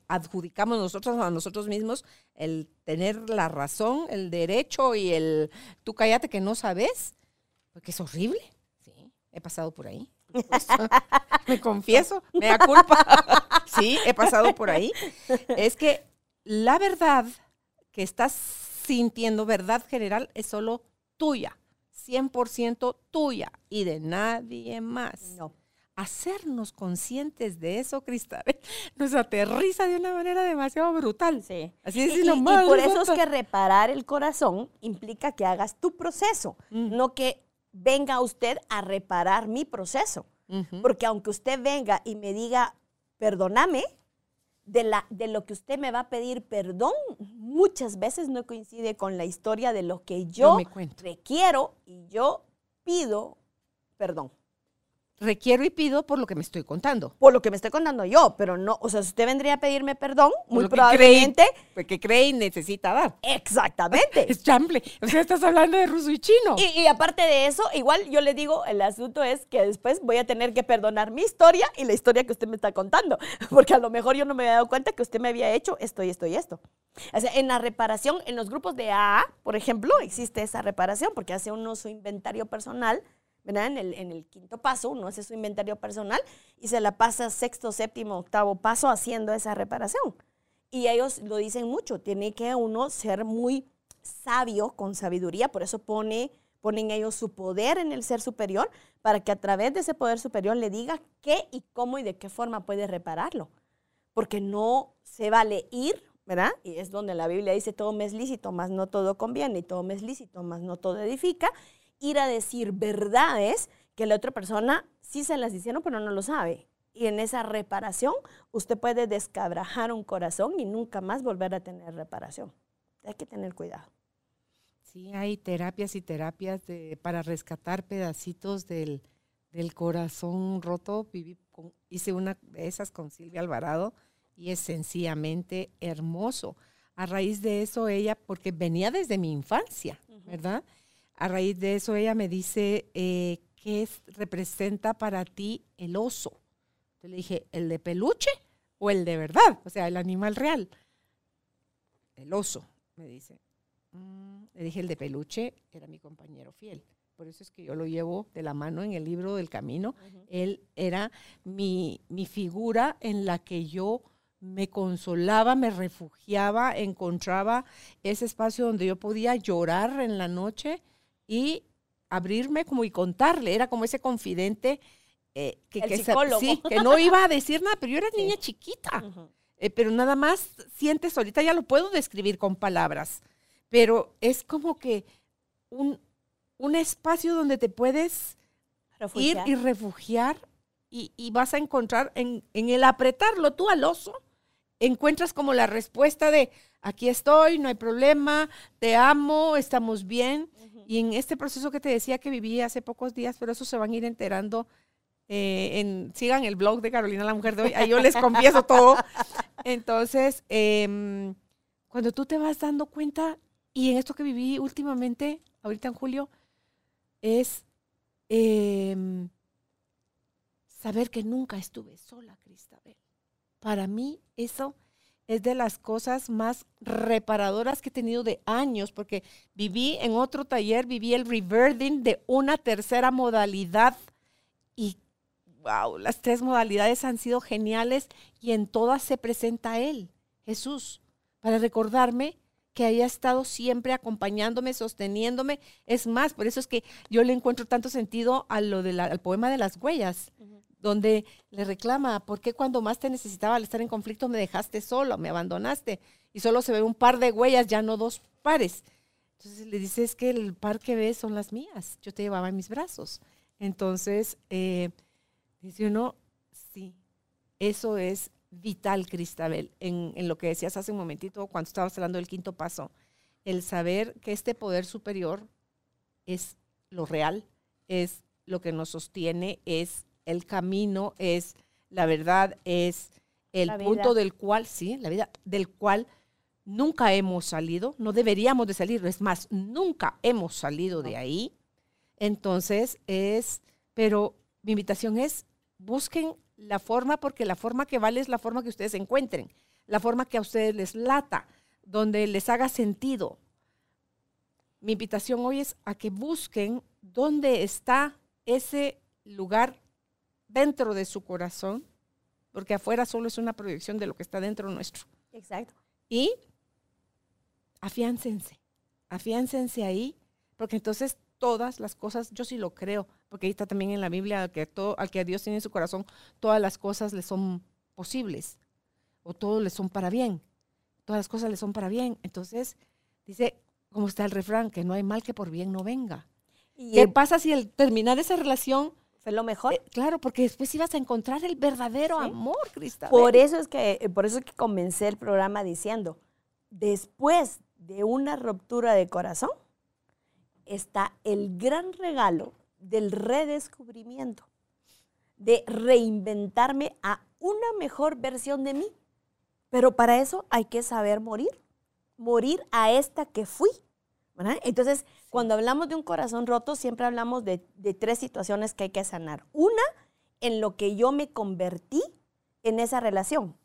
adjudicamos nosotros a nosotros mismos, el tener la razón, el derecho y el tú cállate que no sabes, porque es horrible. Sí, he pasado por ahí. me confieso, me da culpa. sí, he pasado por ahí. Es que la verdad que estás sintiendo, verdad general, es solo tuya, 100% tuya y de nadie más. No hacernos conscientes de eso, Cristal, nos aterriza de una manera demasiado brutal. Sí. Así es, y, y, por eso es que reparar el corazón implica que hagas tu proceso, mm. no que venga usted a reparar mi proceso. Porque aunque usted venga y me diga, perdóname, de, la, de lo que usted me va a pedir perdón, muchas veces no coincide con la historia de lo que yo requiero y yo pido perdón requiero y pido por lo que me estoy contando. Por lo que me estoy contando yo, pero no, o sea, si usted vendría a pedirme perdón, muy probablemente... porque cree y necesita dar. Exactamente. Es chample. O sea, estás hablando de ruso y chino. Y, aparte de eso, igual yo le digo, el asunto es que después voy a tener que perdonar mi historia y la historia que usted me está contando, porque a lo mejor yo no me había dado cuenta que usted me había hecho esto y esto y esto. O sea, en la reparación, en los grupos de AA, por ejemplo, existe esa reparación porque hace uno su inventario personal en el, quinto paso uno hace su inventario personal y se la pasa sexto, séptimo, octavo paso haciendo esa reparación. Y ellos lo dicen mucho, tiene que uno ser muy sabio, con sabiduría, por eso pone, ponen ellos su poder en el ser superior, para que a través de ese poder superior le diga qué y cómo y de qué forma puede repararlo. Porque no se vale ir, ¿verdad? Y es donde la Biblia dice, todo me es lícito, más no todo conviene, y todo me es lícito, más no todo edifica. Ir a decir verdades que la otra persona sí se las hicieron, pero no lo sabe. Y en esa reparación, usted puede descabrajar un corazón y nunca más volver a tener reparación. Hay que tener cuidado. Sí, hay terapias y terapias para rescatar pedacitos del, corazón roto. hice una de esas con Silvia Alvarado y es sencillamente hermoso. A raíz de eso ella, porque venía desde mi infancia, ¿verdad? A raíz de eso ella me dice, eh, ¿qué representa para ti el oso? Yo le dije, ¿el de peluche o el de verdad? O sea, el animal real. El oso, me dice. Mm, le dije, el de peluche era mi compañero fiel. Por eso es que yo lo llevo de la mano en el libro del camino. Él era mi, mi figura en la que yo me consolaba, me refugiaba, encontraba ese espacio donde yo podía llorar en la noche y abrirme como y contarle. Era como ese confidente eh, que, sí, que no iba a decir nada, pero yo era niña chiquita. Eh, pero nada más sientes ahorita, ya lo puedo describir con palabras, pero es como que un, un espacio donde te puedes ir y refugiar y, y, vas a encontrar en, en el apretarlo tú al oso, encuentras como la respuesta de aquí estoy, no hay problema, te amo, estamos bien. Y en este proceso que te decía que viví hace pocos días, pero eso se van a ir enterando. Eh, sigan el blog de Carolina la Mujer de hoy, ahí yo les confieso todo. Entonces, em, cuando tú te vas dando cuenta, y en esto que viví últimamente, ahorita en julio, es em, saber que nunca estuve sola, Cristabel. Para mí eso es de las cosas más reparadoras que he tenido de años, porque viví en otro taller, viví el reverting de una tercera modalidad y wow, las tres modalidades han sido geniales y en todas se presenta Él, Jesús, para recordarme que haya estado siempre acompañándome, sosteniéndome. Es más, por eso es que yo le encuentro tanto sentido a lo al poema de las huellas donde le reclama, ¿por qué cuando más te necesitaba al estar en conflicto me dejaste solo, me abandonaste? Y solo se ve un par de huellas, ya no dos pares. Entonces le dice, es que el par que ves son las mías, yo te llevaba en mis brazos. Entonces, eh, dice uno, sí, eso es vital, Cristabel, en, en lo que decías hace un momentito cuando estabas hablando del quinto paso, el saber que este poder superior es lo real, es lo que nos sostiene, es el camino es, la verdad es el punto del cual, sí, la vida, del cual nunca hemos salido, no deberíamos de salir, es más, nunca hemos salido de ahí. Entonces es, pero mi invitación es, busquen la forma, porque la forma que vale es la forma que ustedes encuentren, la forma que a ustedes les lata, donde les haga sentido. Mi invitación hoy es a que busquen dónde está ese lugar dentro de su corazón, porque afuera solo es una proyección de lo que está dentro nuestro. Exacto. Y afiáncense, afiáncense ahí, porque entonces todas las cosas, yo sí lo creo, porque ahí está también en la Biblia que todo, al que Dios tiene en su corazón, todas las cosas le son posibles, o todo le son para bien, todas las cosas le son para bien. Entonces, dice, como está el refrán, que no hay mal que por bien no venga. ¿Y ¿Qué pasa si al terminar esa relación lo mejor. Eh, claro, porque después ibas a encontrar el verdadero amor, Cristal. Por eso es que, eh, por eso es que comencé el programa diciendo, después de una ruptura de corazón, está el gran regalo del redescubrimiento, de reinventarme a una mejor versión de mí. Pero para eso hay que saber morir, morir a esta que fui. Entonces, cuando hablamos de un corazón roto, siempre hablamos de, tres situaciones que hay que sanar. Una, en lo que yo me convertí en esa relación.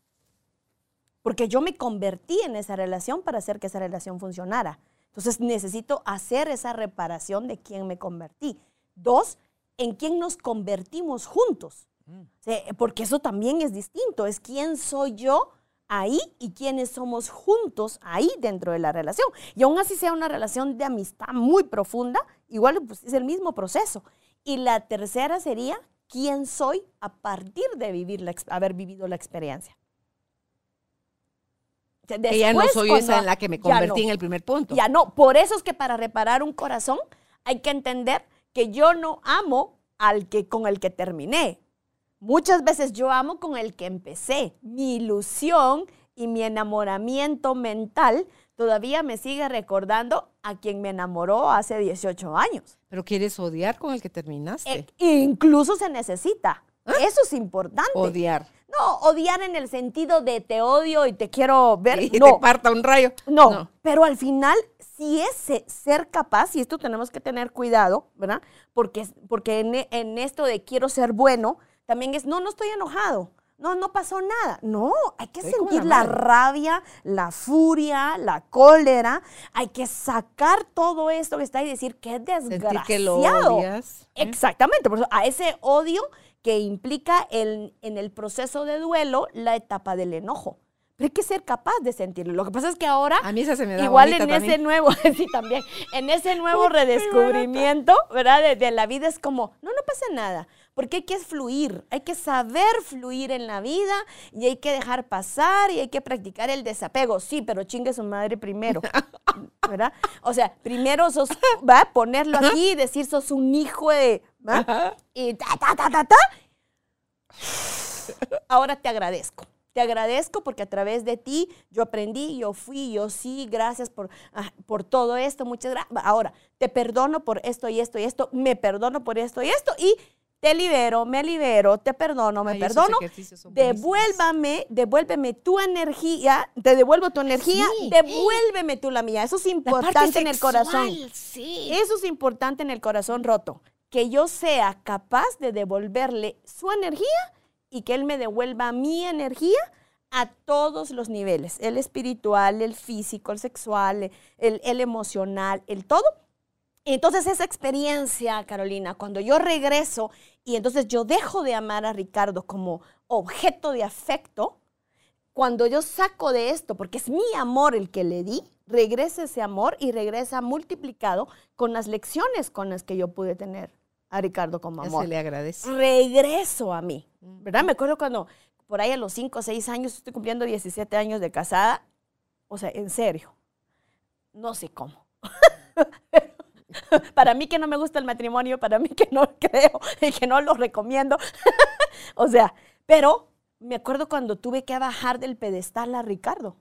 Porque yo me convertí en esa relación para hacer que esa relación funcionara. Entonces necesito hacer esa reparación de quién me convertí. Dos, en quién nos convertimos juntos. Mm. porque eso también es distinto. Es quién soy yo ahí y quiénes somos juntos ahí dentro de la relación. Y aún así sea una relación de amistad muy profunda, igual pues, es el mismo proceso. Y la tercera sería quién soy a partir de vivir haber vivido la experiencia. que ya no soy esa en la que me convertí en el primer punto. Ya no, por eso es que para reparar un corazón hay que entender que yo no amo al que con el que terminé. Muchas veces yo amo con el que empecé. Mi ilusión y mi enamoramiento mental todavía me sigue recordando a quien me enamoró hace 18 años. Pero quieres odiar con el que terminaste. E incluso se necesita. ¿Ah? Eso es importante. Odiar. No, odiar en el sentido de te odio y te quiero ver. Y no. te parta un rayo. No, pero al final, si es ser capaz, y esto tenemos que tener cuidado, ¿verdad? Porque, porque en, en esto de quiero ser bueno, también es, no, no estoy enojado no, no pasó nada. No, hay que sentir la, rabia, la furia, la cólera. Hay que sacar todo esto que está y decir que es desgraciado. que lo odias. ¿eh? Exactamente, por eso a ese odio que implica en el proceso de duelo la etapa del enojo. Pero hay que ser capaz de sentirlo. Lo que pasa es que ahora, a mí se me da igual en ese nuevo, sí también, en ese nuevo redescubrimiento, ¿verdad? De, de la vida es como, no, no pasa nada porque hay que fluir, hay que saber fluir en la vida y hay que dejar pasar y hay que practicar el desapego. Sí, pero chingue su madre primero, ¿verdad? O sea, primero sos, va, ponerlo aquí y decir sos un hijo de, ¿va? Y ta, ta, ta, ta, ta. Ahora te agradezco. Te agradezco porque a través de ti yo aprendí, yo fui, yo sí, gracias por, ah, por todo esto, muchas gracias. Ahora, te perdono por esto y esto y esto, me perdono por esto y esto y te libero, me libero, te perdono, me perdono. Devuélvame, devuélveme tu energía, te devuelvo tu energía, devuélveme tú la mía. Eso es importante en el corazón. Eso es importante en el corazón roto. Que yo sea capaz de devolverle su energía y que él me devuelva mi energía a todos los niveles, el espiritual, el físico, el sexual, el, el emocional, el todo. Entonces esa experiencia, Carolina, cuando yo regreso y entonces yo dejo de amar a Ricardo como objeto de afecto, cuando yo saco de esto, porque es mi amor el que le di, regresa ese amor y regresa multiplicado con las lecciones con las que yo pude tener a Ricardo como amor. Se le agradece. Regreso a mí, ¿verdad? Me acuerdo cuando por ahí a los 5 o 6 años, estoy cumpliendo 17 años de casada, o sea, en serio, no sé cómo. para mí que no me gusta el matrimonio, para mí que no creo y que no lo recomiendo. o sea, pero me acuerdo cuando tuve que bajar del pedestal a Ricardo.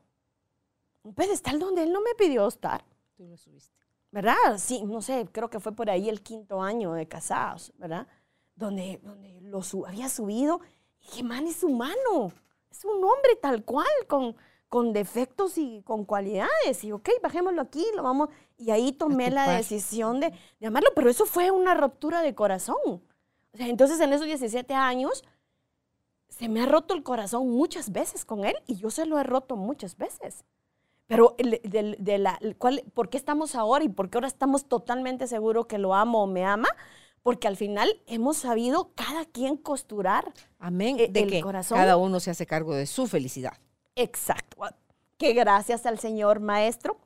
Un pedestal donde él no me pidió estar. Tú lo subiste. ¿Verdad? Sí, no sé, creo que fue por ahí el quinto año de casados, ¿verdad? Donde, donde lo había subido. Y dije, man, es humano. Es un hombre tal cual, con, con defectos y con cualidades. Y ok, bajémoslo aquí, lo vamos. Y ahí tomé la decisión de, de, amarlo, pero eso fue una ruptura de corazón. O sea, entonces en esos 17 años se me ha roto el corazón muchas veces con él y yo se lo he roto muchas veces. Pero de, de la, ¿cuál, ¿por qué estamos ahora y por qué ahora estamos totalmente seguros que lo amo o me ama? Porque al final hemos sabido cada quien costurar Amén. E, de que corazón. Cada uno se hace cargo de su felicidad. Exacto. Que gracias al Señor Maestro,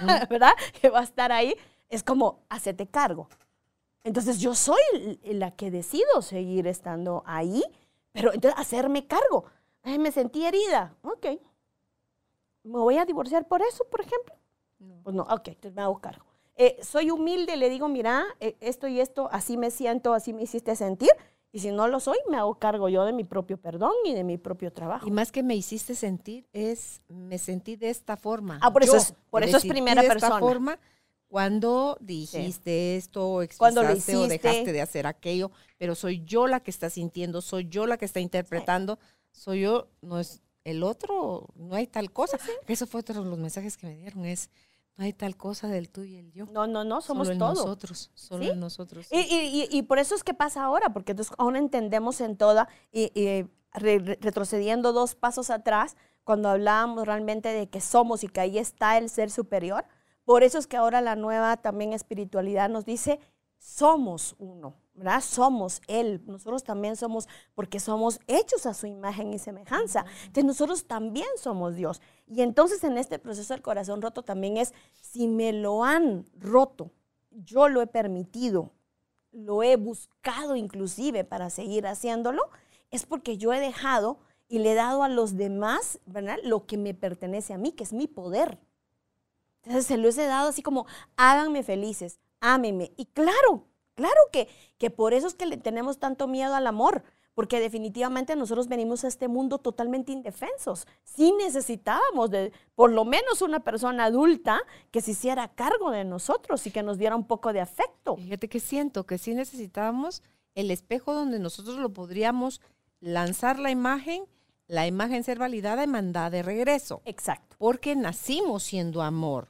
¿verdad? Que va a estar ahí. Es como, hacete cargo. Entonces yo soy la que decido seguir estando ahí, pero entonces hacerme cargo. me sentí herida. Ok. ¿Me voy a divorciar por eso, por ejemplo? Pues no, ok, entonces me hago cargo. Eh, soy humilde, le digo, mira, eh, esto y esto, así me siento, así me hiciste sentir. Y si no lo soy, me hago cargo yo de mi propio perdón y de mi propio trabajo. Y más que me hiciste sentir, es me sentí de esta forma. Ah, por eso, es, por eso es primera de persona. Esta forma cuando dijiste esto, cuando lo hiciste, o dejaste de hacer aquello, pero soy yo la que está sintiendo, soy yo la que está interpretando, soy yo, no es el otro, no hay tal cosa. Eso fue otro de los mensajes que me dieron, es no hay tal cosa del tú y el yo. No, no, no, somos solo todos. nosotros, solo en nosotros. Y, y, y, por eso es que pasa ahora, porque entonces aún entendemos en toda, y, retrocediendo dos pasos atrás, cuando hablábamos realmente de que somos y que ahí está el ser superior, por eso es que ahora la nueva también espiritualidad nos dice, somos uno, ¿verdad? Somos Él, nosotros también somos, porque somos hechos a su imagen y semejanza. Entonces nosotros también somos Dios. Y entonces en este proceso del corazón roto también es, si me lo han roto, yo lo he permitido, lo he buscado inclusive para seguir haciéndolo, es porque yo he dejado y le he dado a los demás, ¿verdad? Lo que me pertenece a mí, que es mi poder. Entonces se los he dado así como, háganme felices, ámenme. Y claro, claro que, que por eso es que le tenemos tanto miedo al amor, porque definitivamente nosotros venimos a este mundo totalmente indefensos. Sí necesitábamos de por lo menos una persona adulta que se hiciera cargo de nosotros y que nos diera un poco de afecto. Fíjate que siento que sí necesitábamos el espejo donde nosotros lo podríamos lanzar la imagen, la imagen ser validada y mandada de regreso. Exacto. Porque nacimos siendo amor.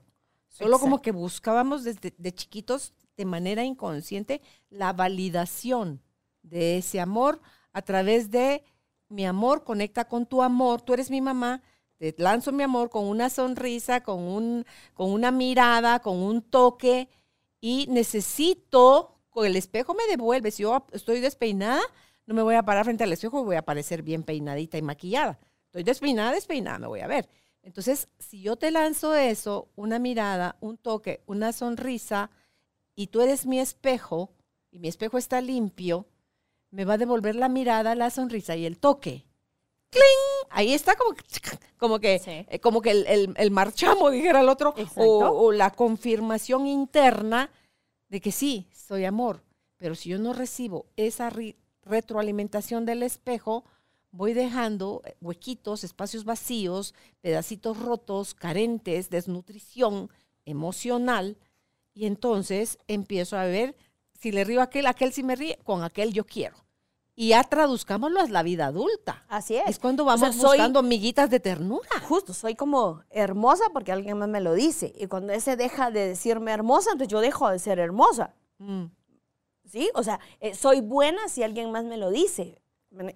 Solo como que buscábamos desde de chiquitos de manera inconsciente la validación de ese amor a través de mi amor conecta con tu amor, tú eres mi mamá, te lanzo mi amor con una sonrisa, con, un, con una mirada, con un toque y necesito, con el espejo me devuelve, si yo estoy despeinada, no me voy a parar frente al espejo voy a parecer bien peinadita y maquillada. Estoy despeinada, despeinada, me voy a ver. Entonces, si yo te lanzo eso, una mirada, un toque, una sonrisa, y tú eres mi espejo, y mi espejo está limpio, me va a devolver la mirada, la sonrisa y el toque. ¡Cling! Ahí está como, como que, eh, como que el, marchamo, dijera el otro, o, la confirmación interna de que sí, soy amor. Pero si yo no recibo esa retroalimentación del espejo, voy dejando eh, huequitos, espacios vacíos, pedacitos rotos, carentes, desnutrición emocional, y entonces empiezo a ver si le río a aquel, aquel sí me ríe, con aquel yo quiero. Y ya traduzcámoslo a la vida adulta. Así es. Es cuando vamos buscando miguitas de ternura. Justo, soy como hermosa porque alguien más me lo dice. Y cuando ese deja de decirme hermosa, entonces yo dejo de ser hermosa. Mm. ¿Sí? O sea, eh, soy buena si alguien más me lo dice.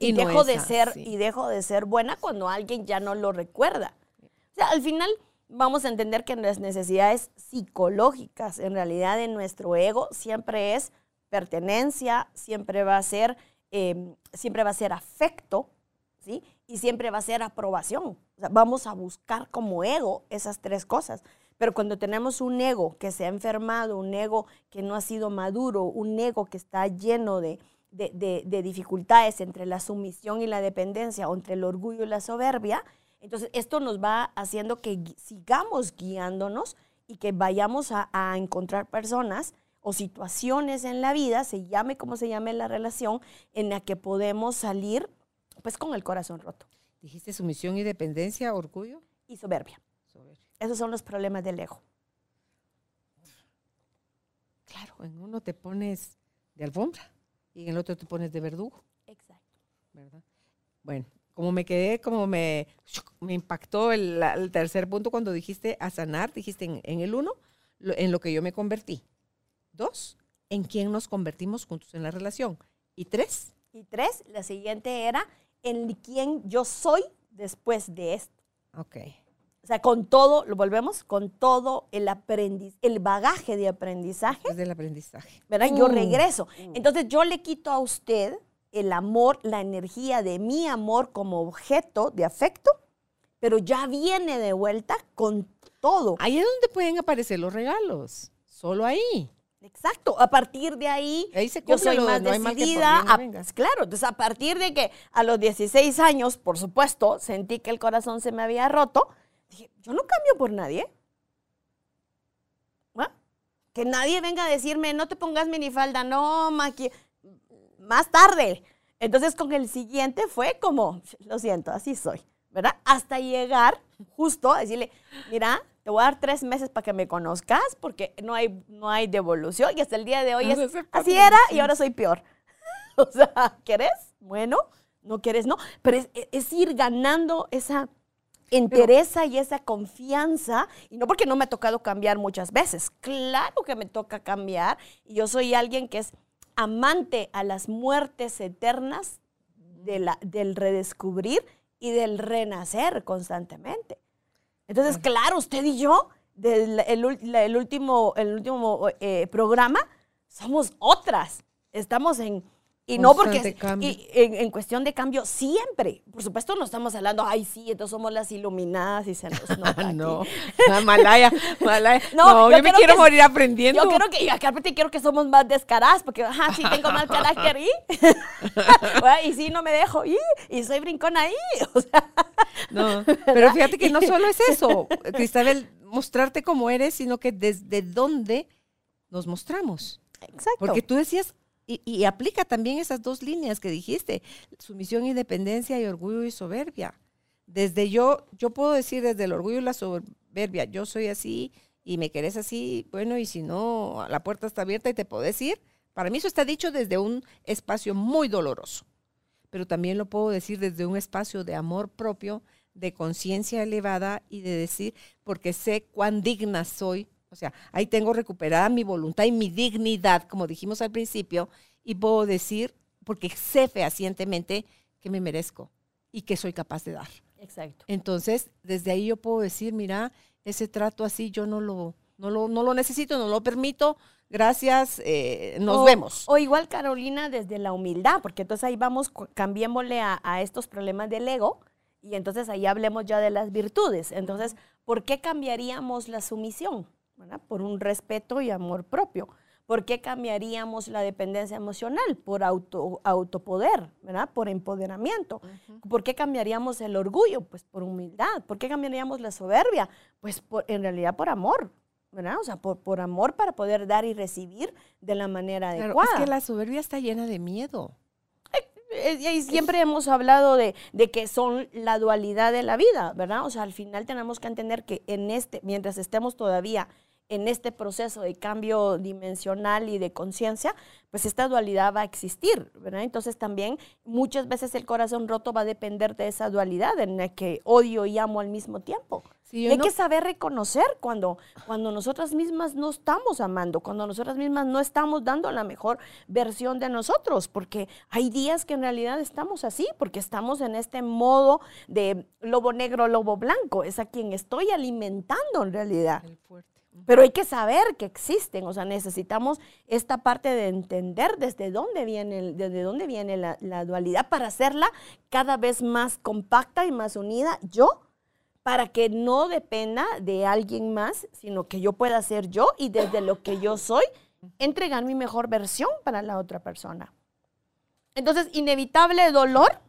Y, dejo de ser y dejo de ser buena cuando alguien ya no lo recuerda. O sea, al final vamos a entender que las necesidades psicológicas en realidad de nuestro ego siempre es pertenencia, siempre va a ser, em, siempre va a ser afecto, ¿sí? Y siempre va a ser aprobación. Vamos a buscar como ego esas tres cosas. Pero cuando tenemos un ego que se ha enfermado, un ego que no ha sido maduro, un ego que está lleno de, de, dificultades entre la sumisión y la dependencia entre el orgullo y la soberbia, entonces esto nos va haciendo que sigamos guiándonos y que vayamos a, encontrar personas o situaciones en la vida, se llame como se llame la relación, en la que podemos salir pues con el corazón roto. Dijiste sumisión y dependencia, orgullo. Y soberbia. Esos son los problemas del ego. Claro, en uno te pones de alfombra y en el otro te pones de verdugo. Exacto. ¿Verdad? Bueno, como me quedé, como me, me impactó el, tercer punto cuando dijiste a sanar, dijiste en, el uno, en lo que yo me convertí. Dos, en quién nos convertimos juntos en la relación. Y tres. Y tres, la siguiente era en quién yo soy después de esto. Ok. O sea, con todo, lo volvemos, con todo el aprendiz, el bagaje de aprendizaje. Después del aprendizaje. ¿Verdad? Yo mm. regreso. Mm. Entonces yo le quito a usted el amor, la energía de mi amor como objeto de afecto, pero ya viene de vuelta con todo. Ahí es donde pueden aparecer los regalos, solo ahí. Exacto, a partir de ahí, yo soy más decidida. claro, entonces a partir de que a los 16 años, por supuesto, sentí que el corazón se me había roto, dije, yo no cambio por nadie. Que nadie venga a decirme, no te pongas minifalda, no, maqui más tarde. Entonces con el siguiente fue como, lo siento, así soy, ¿verdad? Hasta llegar justo a decirle, mira, te voy a dar tres meses para que me conozcas porque no hay, no hay devolución y hasta el día de hoy es, así era y ahora soy peor. o sea, ¿quieres? Bueno, no quieres, no. Pero es, ir ganando esa entereza y esa confianza, y no porque no me ha tocado cambiar muchas veces, claro que me toca cambiar, y yo soy alguien que es amante a las muertes eternas de la, del redescubrir y del renacer constantemente. Entonces, claro, usted y yo, del el, último, el último eh, programa, somos otras. Estamos en, y no porque y en, en cuestión de cambio siempre. Por supuesto no estamos hablando, ay sí, entonces somos las iluminadas y se nos nota aquí". no, Malaya, Malaya. No, No, yo yo, me quiero que- morir aprendiendo. Yo creo que, y aparte quiero que somos más descaradas, porque, ajá, sí tengo mal carácter y, y sí no me dejo y, y soy brincona ahí, o sea, No, pero fíjate que no solo es eso, Cristabel, mostrarte como eres, sino que desde dónde nos mostramos. exacto. Porque tú decías, y, aplica también esas dos líneas que dijiste, sumisión, independencia y orgullo y soberbia. Desde yo, yo puedo decir desde el orgullo y la soberbia, yo soy así y me querés así, bueno, y si no, la puerta está abierta y te podés ir. Para mí eso está dicho desde un espacio muy doloroso, pero también lo puedo decir desde un espacio de amor propio, de conciencia elevada y de decir, porque sé cuán digna soy. O sea, ahí tengo recuperada mi voluntad y mi dignidad, como dijimos al principio, y puedo decir, porque sé fehacientemente que me merezco y que soy capaz de dar. Exacto. Entonces, desde ahí yo puedo decir, mira, ese trato así yo no lo, no lo, no lo necesito, no lo permito. Gracias, eh, nos O- vemos. O igual, Carolina, desde la humildad, porque entonces ahí vamos, cambiémosle a, a estos problemas del ego y entonces ahí hablemos ya de las virtudes. Entonces, ¿por qué cambiaríamos la sumisión? ¿Verdad? Por un respeto y amor propio. ¿Por qué cambiaríamos la dependencia emocional? Por auto, autopoder, ¿verdad? Por empoderamiento. ¿Por qué cambiaríamos el orgullo? Pues por humildad. ¿Por qué cambiaríamos la soberbia? Pues por- en realidad por amor, ¿verdad? O sea, por, por amor para poder dar y recibir de la manera Claro, adecuada. es que la soberbia está llena de miedo. Eh, Y siempre hemos hablado de, de que son la dualidad de la vida, ¿verdad? O sea, al final tenemos que entender que en este, mientras estemos todavía en este proceso de cambio dimensional y de conciencia, pues esta dualidad va a existir, ¿verdad? Entonces también muchas veces el corazón roto va a depender de esa dualidad en la que odio y amo al mismo tiempo. Sí, hay no- que saber reconocer cuando, cuando nosotras mismas no estamos amando, cuando nosotras mismas no estamos dando la mejor versión de nosotros, porque hay días que en realidad estamos así, porque estamos en este modo de lobo negro, lobo blanco, es a quien estoy alimentando en realidad. El fuerte. Pero hay que saber que existen, o sea, necesitamos esta parte de entender desde dónde viene, desde dónde viene la, la dualidad para hacerla cada vez más compacta y más unida yo, para que no dependa de alguien más, sino que yo pueda ser yo y desde lo que yo soy, entregar mi mejor versión para la otra persona. Entonces, inevitable dolor,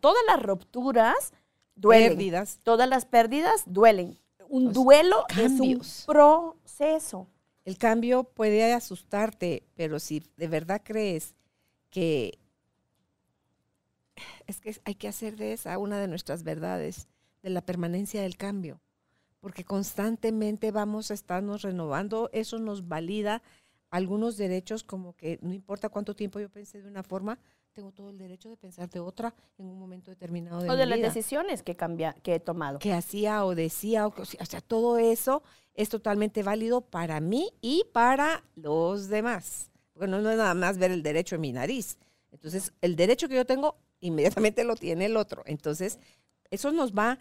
todas las rupturas duelen. Pérdidas. Todas las pérdidas duelen. Un Los duelo es cambios. un proceso. El cambio puede asustarte, pero si de verdad crees que es que hay que hacer de esa una de nuestras verdades, de la permanencia del cambio, porque constantemente vamos a estarnos renovando, eso nos valida algunos derechos como que no importa cuánto tiempo yo pensé de una forma, tengo todo el derecho de pensar de otra en un momento determinado de o mi de las vida decisiones que, cambia, que he tomado. que hacía o decía, o, que- o sea, todo eso es totalmente válido para mí y para los demás. Porque no, no es nada más ver el derecho en mi nariz. Entonces, el derecho que yo tengo, inmediatamente lo tiene el otro. Entonces, eso nos va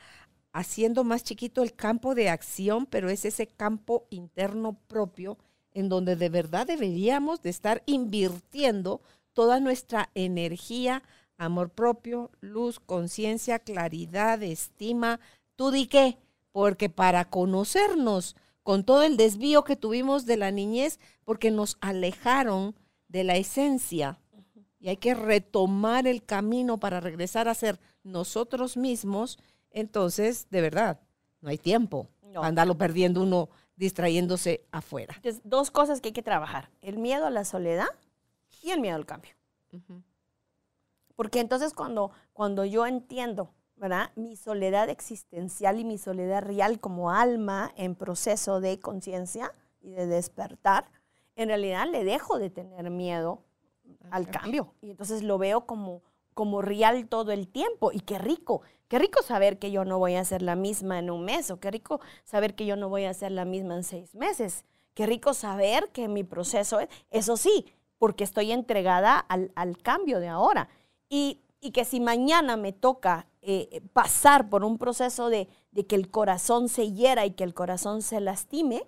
haciendo más chiquito el campo de acción, pero es ese campo interno propio en donde de verdad deberíamos de estar invirtiendo toda nuestra energía, amor propio, luz, conciencia, claridad, estima, tú di qué, porque para conocernos con todo el desvío que tuvimos de la niñez, porque nos alejaron de la esencia. Y hay que retomar el camino para regresar a ser nosotros mismos, entonces, de verdad, no hay tiempo. No. para andarlo perdiendo uno distrayéndose afuera. Entonces, dos cosas que hay que trabajar, el miedo a la soledad y el miedo al cambio. Porque entonces cuando, cuando yo entiendo, ¿verdad? Mi soledad existencial y mi soledad real como alma en proceso de conciencia y de despertar, en realidad le dejo de tener miedo al cambio. Y entonces lo veo como, como real todo el tiempo. Y qué rico, qué rico saber que yo no voy a ser la misma en un mes, o qué rico saber que yo no voy a ser la misma en seis meses. Qué rico saber que mi proceso es, eso sí, porque estoy entregada al, al cambio de ahora. Y, y que si mañana me toca eh, pasar por un proceso de, de que el corazón se hiera y que el corazón se lastime,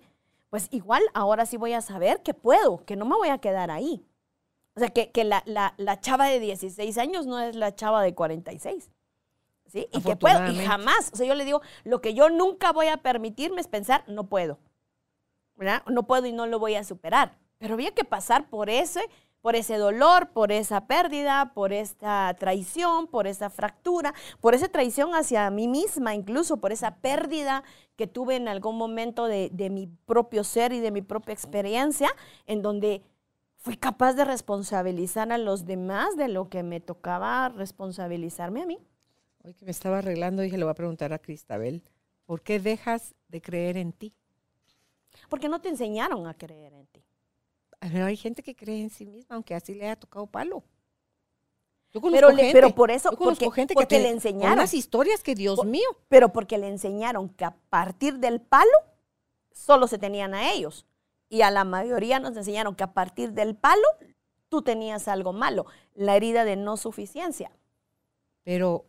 pues igual ahora sí voy a saber que puedo, que no me voy a quedar ahí. O sea, que, que la, la- la chava de 16 años no es la chava de 46. ¿Sí? Y que puedo, y jamás. O sea, yo le digo, lo que yo nunca voy a permitirme es pensar, no puedo. ¿Verdad? No puedo y no lo voy a superar. Pero había que pasar por ese, por ese dolor, por esa pérdida, por esta traición, por esa fractura, por esa traición hacia mí misma, incluso por esa pérdida que tuve en algún momento de, de mi propio ser y de mi propia experiencia, en donde fui capaz de responsabilizar a los demás de lo que me tocaba responsabilizarme a mí. Hoy que me estaba arreglando, dije, le voy a preguntar a Cristabel, ¿por qué dejas de creer en ti? Porque no te enseñaron a creer en ti. Pero hay gente que cree en sí misma, aunque así le haya tocado palo. Yo Pero, gente, pero por eso, yo conozco porque, gente porque que te- le enseñaron. unas historias que Dios Por- mío. pero porque le enseñaron que a partir del palo solo se tenían a ellos. Y a la mayoría nos enseñaron que a partir del palo tú tenías algo malo, la herida de no suficiencia. Pero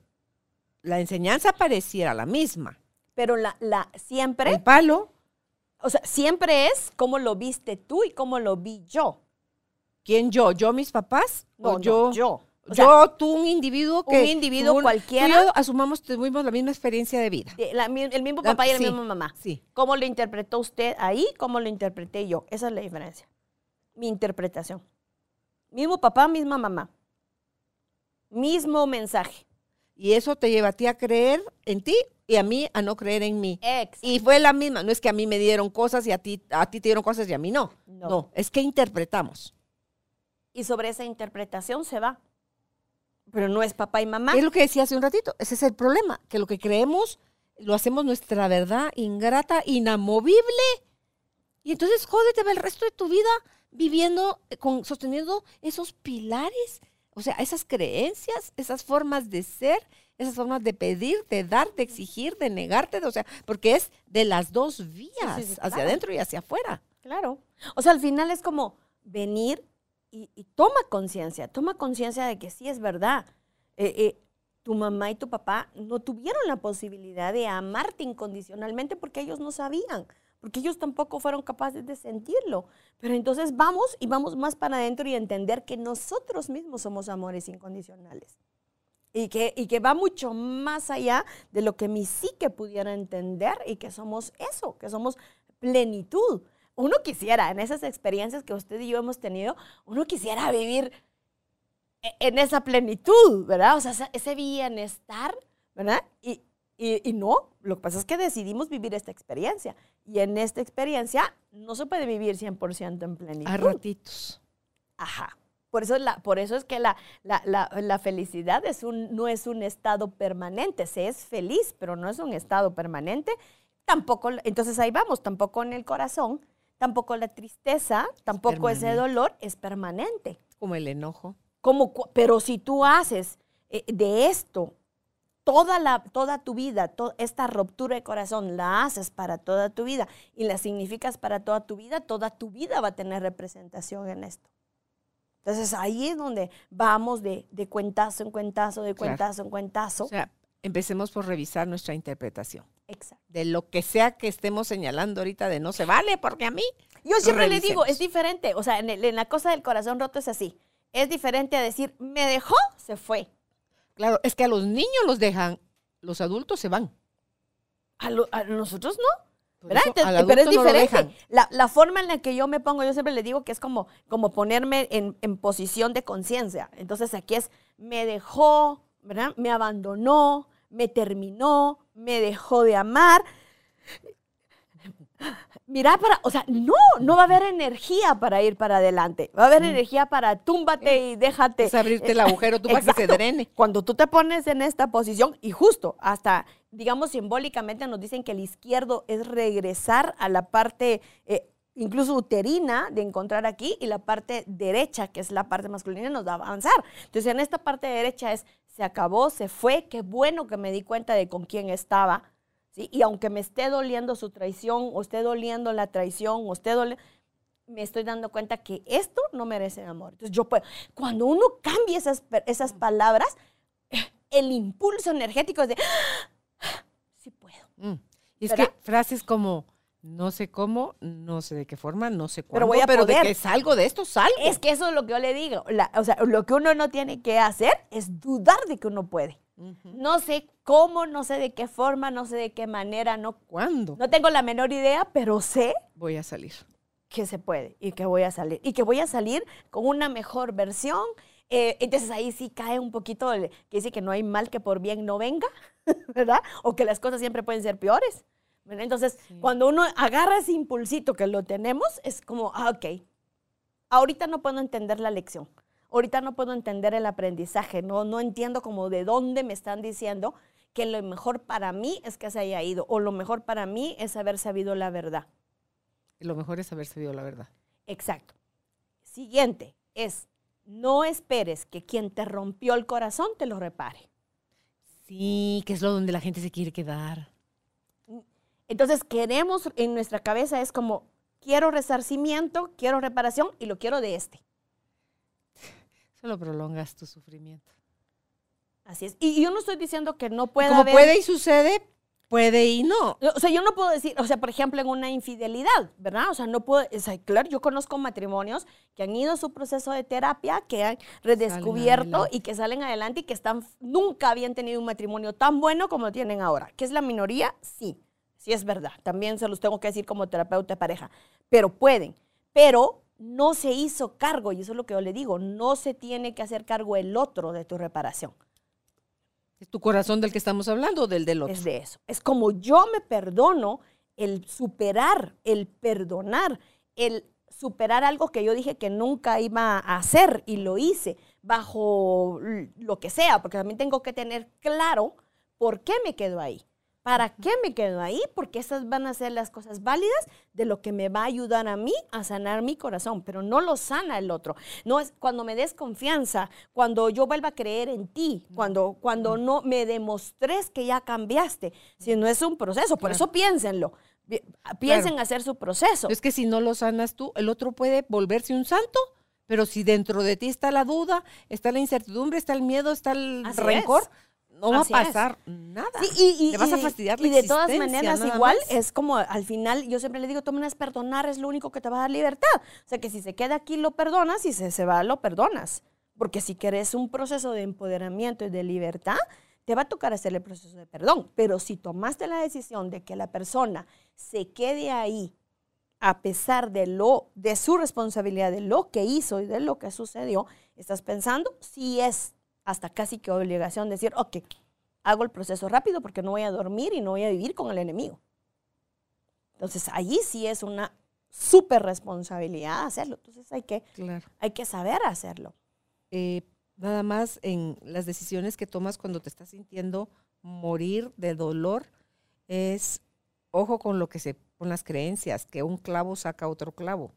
la enseñanza pareciera la misma. Pero la, la siempre, El palo, o sea, siempre es cómo lo viste tú y cómo lo vi yo. ¿quién yo? ¿Yo mis papás? No, ¿O no, yo? yo. O yo, sea, tú, un individuo un que... individuo un- cualquiera. Tú y yo asumamos, tuvimos la misma experiencia de vida. la el mismo La- papá y la sí, misma mamá. Sí. ¿Cómo lo interpretó usted ahí? ¿Cómo lo interpreté yo? Esa es la diferencia. Mi interpretación. Mismo papá, misma mamá. Mismo mensaje. Y eso te lleva a ti a creer en ti y a mí a no creer en mí. Ex. Y fue la misma. No es que a mí me dieron cosas y a ti, a ti te dieron cosas y a mí no. No. No, es que interpretamos. Y sobre esa interpretación se va. Pero no es papá y mamá. Es lo que decía hace un ratito. Ese es el problema, que lo que creemos lo hacemos nuestra verdad ingrata, inamovible. Y entonces jódete el resto de tu vida viviendo, eh, con, sosteniendo esos pilares, o sea, esas creencias, esas formas de ser, esas formas de pedir, de dar, de exigir, de negarte, de- o sea, porque es de las dos vías, sí, sí, hacia claro. adentro y hacia afuera. Claro. O sea, al final es como venir y, y toma conciencia, toma conciencia de que sí es verdad. Eh, eh, tu mamá y tu papá no tuvieron la posibilidad de amarte incondicionalmente porque ellos no sabían, porque ellos tampoco fueron capaces de sentirlo. Pero entonces vamos y vamos más para adentro y entender que nosotros mismos somos amores incondicionales. Y que, y que va mucho más allá de lo que mi psique pudiera entender y que somos eso, que somos plenitud. Uno quisiera, en esas experiencias que usted y yo hemos tenido, uno quisiera vivir e- en esa plenitud, ¿verdad? O sea, ese- ese bienestar, ¿verdad? Y, y, y no, lo que pasa es que decidimos vivir esta experiencia. Y en esta experiencia no se puede vivir 100% en plenitud. A ratitos. Ajá. Por eso, la, por eso es que la, la- la- la felicidad es un, no es un estado permanente. Se es feliz, pero no es un estado permanente. Tampoco, entonces ahí vamos, tampoco en el corazón, tampoco la tristeza, tampoco ese dolor es permanente. Como el enojo. Como, pero si tú haces eh, de esto toda, la, toda tu vida, to- esta ruptura de corazón la haces para toda tu vida y la significas para toda tu vida, toda tu vida va a tener representación en esto. Entonces ahí es donde vamos de, de cuentazo en cuentazo, de Claro. cuentazo en cuentazo. O sea, empecemos por revisar nuestra interpretación. Exacto. de lo que sea que estemos señalando ahorita de no se vale, porque a mí. Yo siempre le digo, revisemos. es diferente. O sea, en, el- en la cosa del corazón roto es así. Es diferente a decir, me dejó, se fue. Claro, es que a los niños los dejan, los adultos se van. A, lo- a nosotros no. ¿verdad? eso Entonces, pero es no diferente. la, la forma en la que yo me pongo, yo siempre le digo que es como, como ponerme en, en posición de conciencia. Entonces aquí es, me dejó, ¿verdad? Me abandonó, me terminó, me dejó de amar. Mira, para, o sea, no, no va a haber energía para ir para adelante. Va a haber energía para túmbate y déjate. Es abrirte el agujero tú para que se drene. Cuando tú te pones en esta posición, y justo hasta, digamos, simbólicamente nos dicen que el izquierdo es regresar a la parte eh, incluso uterina de encontrar aquí, y la parte derecha, que es la parte masculina, nos da a avanzar. Entonces, en esta parte derecha es, se acabó, se fue, qué bueno que me di cuenta de con quién estaba. ¿Sí? Y aunque me esté doliendo su traición, o esté doliendo la traición, o esté doliendo me estoy dando cuenta que esto no merece amor. Entonces yo puedo, cuando uno cambia esas, esas palabras, el impulso energético es de, "Ah, sí puedo. Mm. Y es ¿Verdad? que frases como No sé cómo, no sé de qué forma, no sé cuándo, Pero voy a pero poder. de que salgo de esto, salgo. Es que eso es lo que yo le digo. La- o sea, lo que uno no tiene que hacer es dudar de que uno puede. No sé cómo, no sé de qué forma, no sé de qué manera, no, ¿Cuándo no tengo la menor idea, pero sé voy a salir? que se puede y que voy a salir. Y que voy a salir con una mejor versión. Eh, entonces ahí sí cae un poquito el que dice que no hay mal que por bien no venga, ¿verdad? O que las cosas siempre pueden ser peores. ¿verdad? Entonces, Sí. cuando uno agarra ese impulsito que lo tenemos, es como, ah, ok, ahorita no puedo entender la lección. Ahorita no puedo entender el aprendizaje, no, no entiendo como de dónde me están diciendo que lo mejor para mí es que se haya ido o lo mejor para mí es haber sabido la verdad. Lo mejor es haber sabido la verdad. Exacto. Siguiente es, no esperes que quien te rompió el corazón te lo repare. Sí, que es lo donde la gente se quiere quedar. Entonces queremos en nuestra cabeza es como, quiero resarcimiento, quiero reparación y lo quiero de este. Solo prolongas tu sufrimiento. Así es. Y yo no estoy diciendo que no pueda Como haber... puede y sucede, puede y no. O sea, yo no puedo decir, o sea, por ejemplo, en una infidelidad, ¿verdad? O sea, no puedo, o sea, claro, yo conozco matrimonios que han ido a su proceso de terapia, que han redescubierto y que salen adelante y que están, nunca habían tenido un matrimonio tan bueno como lo tienen ahora. ¿Que es la minoría? Sí, sí es verdad. También se los tengo que decir como terapeuta de pareja, pero pueden. Pero no se hizo cargo, y eso es lo que yo le digo, no se tiene que hacer cargo el otro de tu reparación. ¿Es tu corazón del que estamos hablando o del del otro? Es de eso. Es como yo me perdono, el superar, el perdonar, el superar algo que yo dije que nunca iba a hacer y lo hice bajo lo que sea, porque también tengo que tener claro por qué me quedo ahí. ¿Para qué me quedo ahí? Porque esas van a ser las cosas válidas de lo que me va a ayudar a mí a sanar mi corazón, pero no lo sana el otro. No es cuando me des confianza, cuando yo vuelva a creer en ti, cuando, cuando no me demostres que ya cambiaste, si no es un proceso. Por Claro. eso piénsenlo. Pi- Piensen hacer su proceso. Es que si no lo sanas tú, el otro puede volverse un santo, pero si dentro de ti está la duda, está la incertidumbre, está el miedo, está el Así rencor, es. No va a es. pasar nada. Sí, y, y- Le vas a fastidiar la Y de todas maneras, igual más. es como al final, yo siempre le digo, tomen perdonar es lo único que te va a dar libertad. O sea, que si se queda aquí lo perdonas y si se va lo perdonas. Porque si querés un proceso de empoderamiento y de libertad, te va a tocar hacer el proceso de perdón. Pero si tomaste la decisión de que la persona se quede ahí a pesar de lo de su responsabilidad de lo que hizo y de lo que sucedió, estás pensando si es hasta casi que obligación decir, ok, hago el proceso rápido porque no voy a dormir y no voy a vivir con el enemigo. Entonces, allí sí es una súper responsabilidad hacerlo. Entonces, hay que, Claro. hay que saber hacerlo. Eh, nada más en las decisiones que tomas cuando te estás sintiendo morir de dolor, es ojo con lo que se, con las creencias, que un clavo saca otro clavo.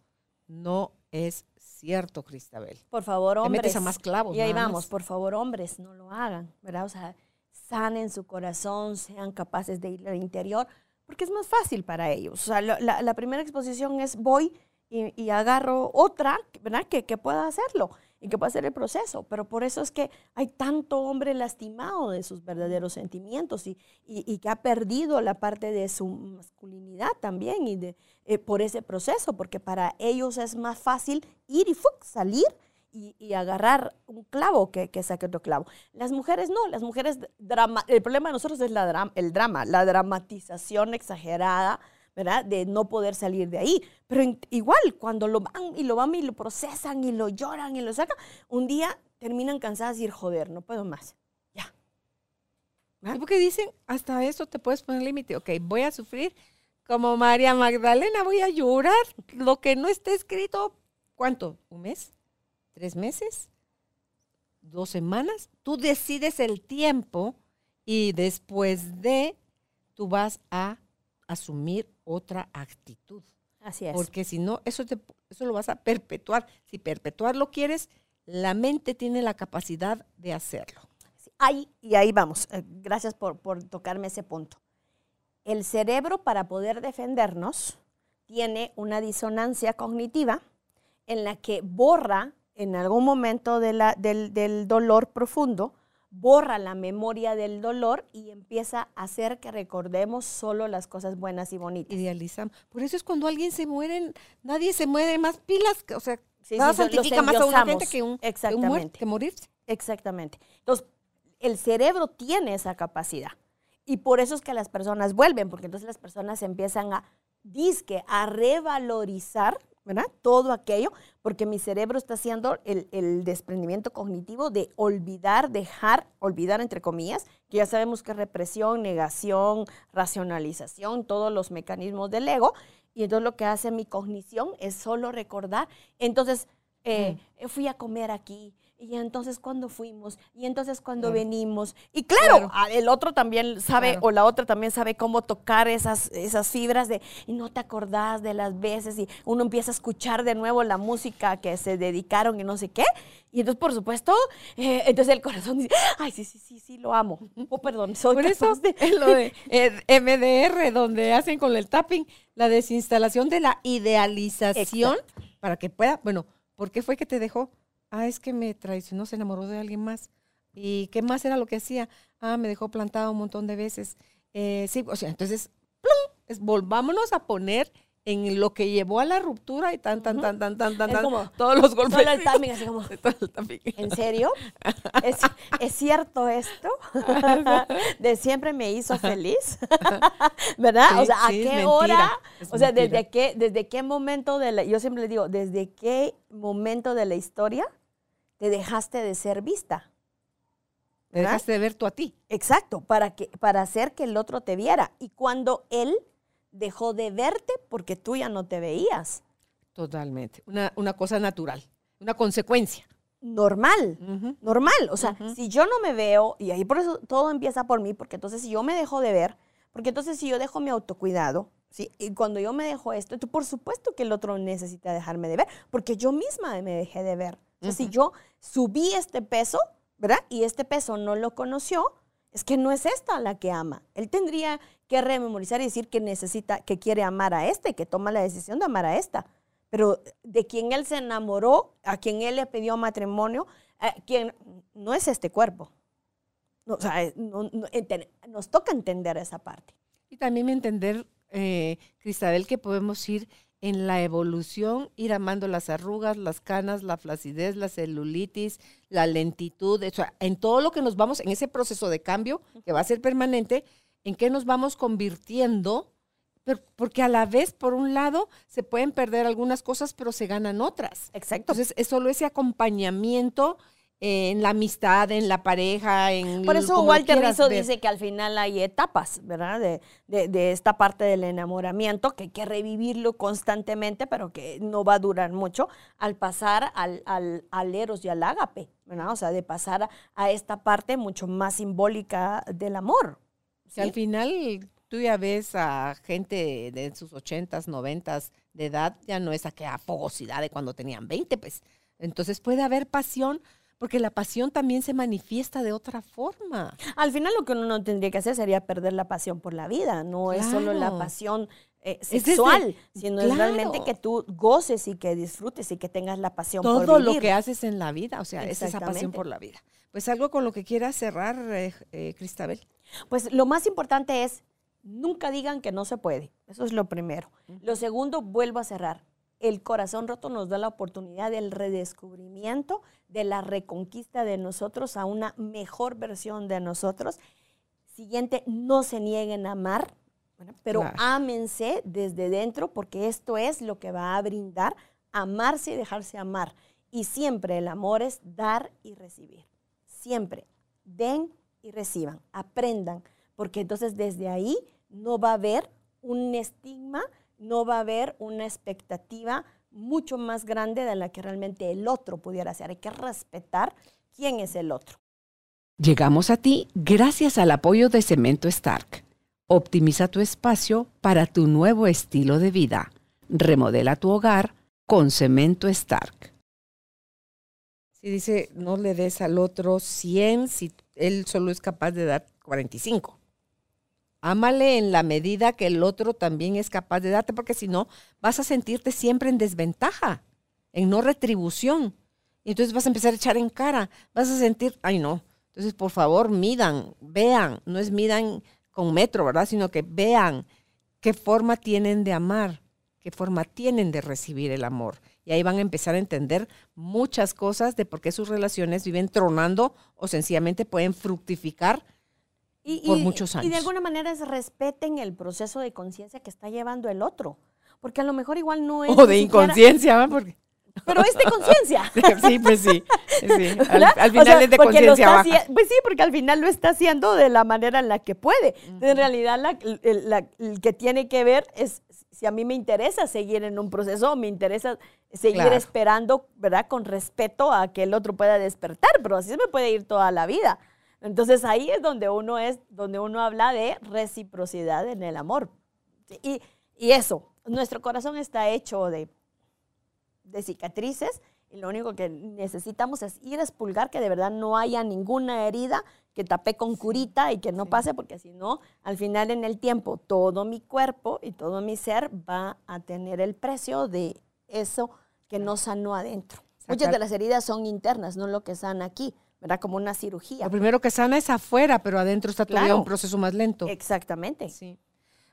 No es cierto, Cristabel. Por favor, Te hombres. metes a más clavos. Y ahí vamos, más. por favor, hombres, no lo hagan, ¿verdad? O sea, sanen su corazón, sean capaces de ir al interior, porque es más fácil para ellos. O sea, lo- la, la primera exposición es voy y, y agarro otra, ¿verdad? Que, que pueda hacerlo y que pueda hacer el proceso. Pero por eso es que hay tanto hombre lastimado de sus verdaderos sentimientos y, y- y que ha perdido la parte de su masculinidad también y de, eh, por ese proceso, porque para ellos es más fácil ir y ¡fuc! salir y, y agarrar un clavo que, que saque otro clavo. Las mujeres no, las mujeres, drama, el problema de nosotros es la el drama, la dramatización exagerada, ¿verdad? De no poder salir de ahí. Pero igual, cuando lo van y lo van y lo procesan y lo lloran y lo sacan, un día terminan cansadas y decir, joder, no puedo más. Ya. ¿Y porque dicen, hasta eso te puedes poner límite? Ok, voy a sufrir como María Magdalena, voy a llorar. Lo que no esté escrito, ¿cuánto? ¿Un mes? ¿Tres meses? ¿Dos semanas? Tú decides el tiempo y después de, tú vas a asumir otra actitud. Así es. Porque si no, eso, te- eso lo vas a perpetuar. Si perpetuarlo quieres, la mente tiene la capacidad de hacerlo. Ahí, y ahí vamos. Eh, Gracias por, por tocarme ese punto. El cerebro, para poder defendernos, tiene una disonancia cognitiva en la que borra en algún momento de la- del, del dolor profundo, borra la memoria del dolor y empieza a hacer que recordemos solo las cosas buenas y bonitas. Idealizamos. Por eso es cuando alguien se muere, nadie se muere más pilas, que- o sea, Sí, nada sí, santifica más a una gente que, un, que, un Exactamente. muer- que morirse. Exactamente. Entonces, el cerebro tiene esa capacidad. Y por eso es que las personas vuelven, porque entonces las personas empiezan a, disque, a revalorizar, ¿verdad? Todo aquello, porque mi cerebro está haciendo el, el desprendimiento cognitivo de olvidar, dejar, olvidar entre comillas, que ya sabemos que es represión, negación, racionalización, todos los mecanismos del ego. Y entonces lo que hace mi cognición es solo recordar. Entonces, eh, fui a comer aquí. Y entonces cuando fuimos, y entonces cuando Claro. venimos. Y claro, Claro. a- el otro también sabe, Claro. o la otra también sabe cómo tocar esas, esas fibras de, y no te acordás de las veces, y uno empieza a escuchar de nuevo la música que se dedicaron y no sé qué. Y entonces, por supuesto, eh, entonces el corazón dice, ay, sí, sí, sí, sí, lo amo. Oh, perdón, soy Por eso de... es lo de MDR, donde hacen con el tapping la desinstalación de la idealización para que pueda, bueno, ¿por qué fue que te dejó? Ah, es que me traicionó, se enamoró de alguien más. ¿Y qué más era lo que hacía? Ah, me dejó plantada un montón de veces. Eh, sí, o sea, entonces, ¡plum! Es, volvámonos a poner en lo que llevó a la ruptura y tan, tan, tan, tan, tan, tan, tan, como todos los golpes. Solo el timing, así como... El tapping. ¿En serio? ¿Es, es cierto esto? ¿De siempre me hizo feliz? ¿Verdad? Sí, o sea, ¿a sí, qué mentira, hora? O sea, mentira. ¿desde qué, ¿desde qué momento de la... Yo siempre le digo, ¿desde qué momento de la historia te dejaste de ser vista? ¿verdad? dejaste de ver tú a ti. Exacto, para, que, para hacer que el otro te viera. Y cuando él dejó de verte porque tú ya no te veías. Totalmente. Una, una cosa natural, una consecuencia. Normal. Normal. O sea, si yo no me veo, y ahí por eso todo empieza por mí, porque entonces si yo me dejo de ver, porque entonces si yo dejo mi autocuidado, ¿sí? y cuando yo me dejo esto, tú, por supuesto que el otro necesita dejarme de ver, porque yo misma me dejé de ver. Si yo subí este peso, ¿verdad? Y este peso no lo conoció, es que no es esta la que ama. Él tendría que rememorizar y decir que necesita, que quiere amar a esta y que toma la decisión de amar a esta. Pero de quien él se enamoró, a quien él le pidió matrimonio, a quien no es este cuerpo. No, o sea, no- no- enten- nos toca entender esa parte. Y también entender, eh, Cristabel, que podemos ir en la evolución, ir amando las arrugas, las canas, la flacidez, la celulitis, la lentitud, o sea, en todo lo que nos vamos, en ese proceso de cambio que va a ser permanente, en qué nos vamos convirtiendo, pero- porque a la vez, por un lado, se pueden perder algunas cosas, pero se ganan otras. Exacto. Entonces, es solo ese acompañamiento en la amistad, en la pareja, en Por eso Walter Rizzo ver. dice que al final hay etapas, ¿verdad? De, de- de esta parte del enamoramiento, que hay que revivirlo constantemente, pero que no va a durar mucho, al pasar al, al, al eros y al ágape, ¿verdad? O sea, de pasar a, a esta parte mucho más simbólica del amor. Que al final tú ya ves a gente de sus ochentas, noventas de edad, ya no es aquella fogosidad de cuando tenían 20, pues. Entonces puede haber pasión, porque la pasión también se manifiesta de otra forma. Al final lo que uno no tendría que hacer sería perder la pasión por la vida, no es solo la pasión eh, desde- sexual, sino es realmente que tú goces y que disfrutes y que tengas la pasión por Todo lo que haces en la vida, o sea, es esa pasión por la vida. Pues algo con lo que quieras cerrar, eh, eh, Cristabel. Pues lo más importante es, nunca digan que no se puede. Eso es lo primero. Lo segundo, vuelvo a cerrar. El corazón roto nos da la oportunidad del redescubrimiento, de la reconquista de nosotros a una mejor versión de nosotros. Siguiente, no se nieguen a amar, pero Claro. ámense desde dentro porque esto es lo que va a brindar amarse y dejarse amar. Y siempre el amor es dar y recibir. Siempre den y reciban, aprendan, porque entonces desde ahí no va a haber un estigma, no va a haber una expectativa mucho más grande de la que realmente el otro pudiera ser. Hay que respetar quién es el otro. Llegamos a ti gracias al apoyo de Cemento Stark. Optimiza tu espacio para tu nuevo estilo de vida. Remodela tu hogar con Cemento Stark. Si dice, no le des al otro 100 si él solo es capaz de dar 45. Ámale en la medida que el otro también es capaz de darte, porque si no, vas a sentirte siempre en desventaja, en no retribución. Y entonces vas a empezar a echar en cara, vas a sentir, ay no, Entonces, por favor, midan, vean, no es midan con metro, ¿verdad? Sino que vean qué forma tienen de amar, qué forma tienen de recibir el amor. Y ahí van a empezar a entender muchas cosas de por qué sus relaciones viven tronando o sencillamente pueden fructificar por muchos años. Y de alguna manera es respeten el proceso de conciencia que está llevando el otro. Porque a lo mejor igual no es... O de inconsciencia, porque... Pero es de conciencia. sí, pues sí. Al, final es de conciencia Pues sí, porque al final lo está haciendo de la manera en la que puede. En realidad, el, que tiene que ver es si a mí me interesa seguir en un proceso, me interesa seguir esperando, ¿verdad? Con respeto a que el otro pueda despertar, pero así se me puede ir toda la vida. Entonces ahí es donde uno es, donde uno habla de reciprocidad en el amor. Y, y eso, nuestro corazón está hecho de, de cicatrices y lo único que necesitamos es ir a expulgar que de verdad no haya ninguna herida que tapé con curita y que no pase, porque si no, al final en el tiempo, todo mi cuerpo y todo mi ser va a tener el precio de eso que no sanó adentro. Muchas de las heridas son internas, no lo que sana aquí, ¿verdad? Como una cirugía. Lo primero que sana es afuera, pero adentro está todavía un proceso más lento. Exactamente. Sí.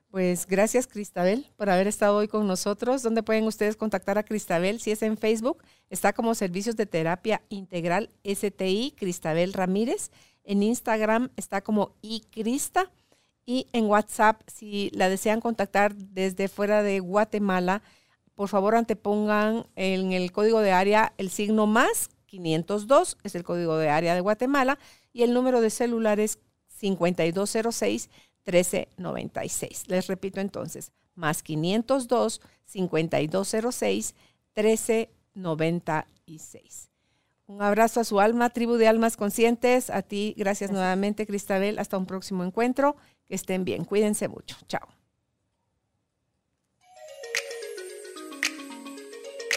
Pues gracias, Cristabel, por haber estado hoy con nosotros. ¿Dónde pueden ustedes contactar a Cristabel? Si es en Facebook, está como Servicios de Terapia Integral STI, Cristabel Ramírez. En Instagram está como iCrista. Y en WhatsApp, si la desean contactar desde fuera de Guatemala, por favor antepongan en el código de área el signo más 502, es el código de área de Guatemala, y el número de celular es 5206 1396. Les repito entonces, más 502 5206 1396. Un abrazo a su alma, tribu de almas conscientes. A ti, gracias, nuevamente, Cristabel. Hasta un próximo encuentro. Que estén bien. Cuídense mucho. Chao.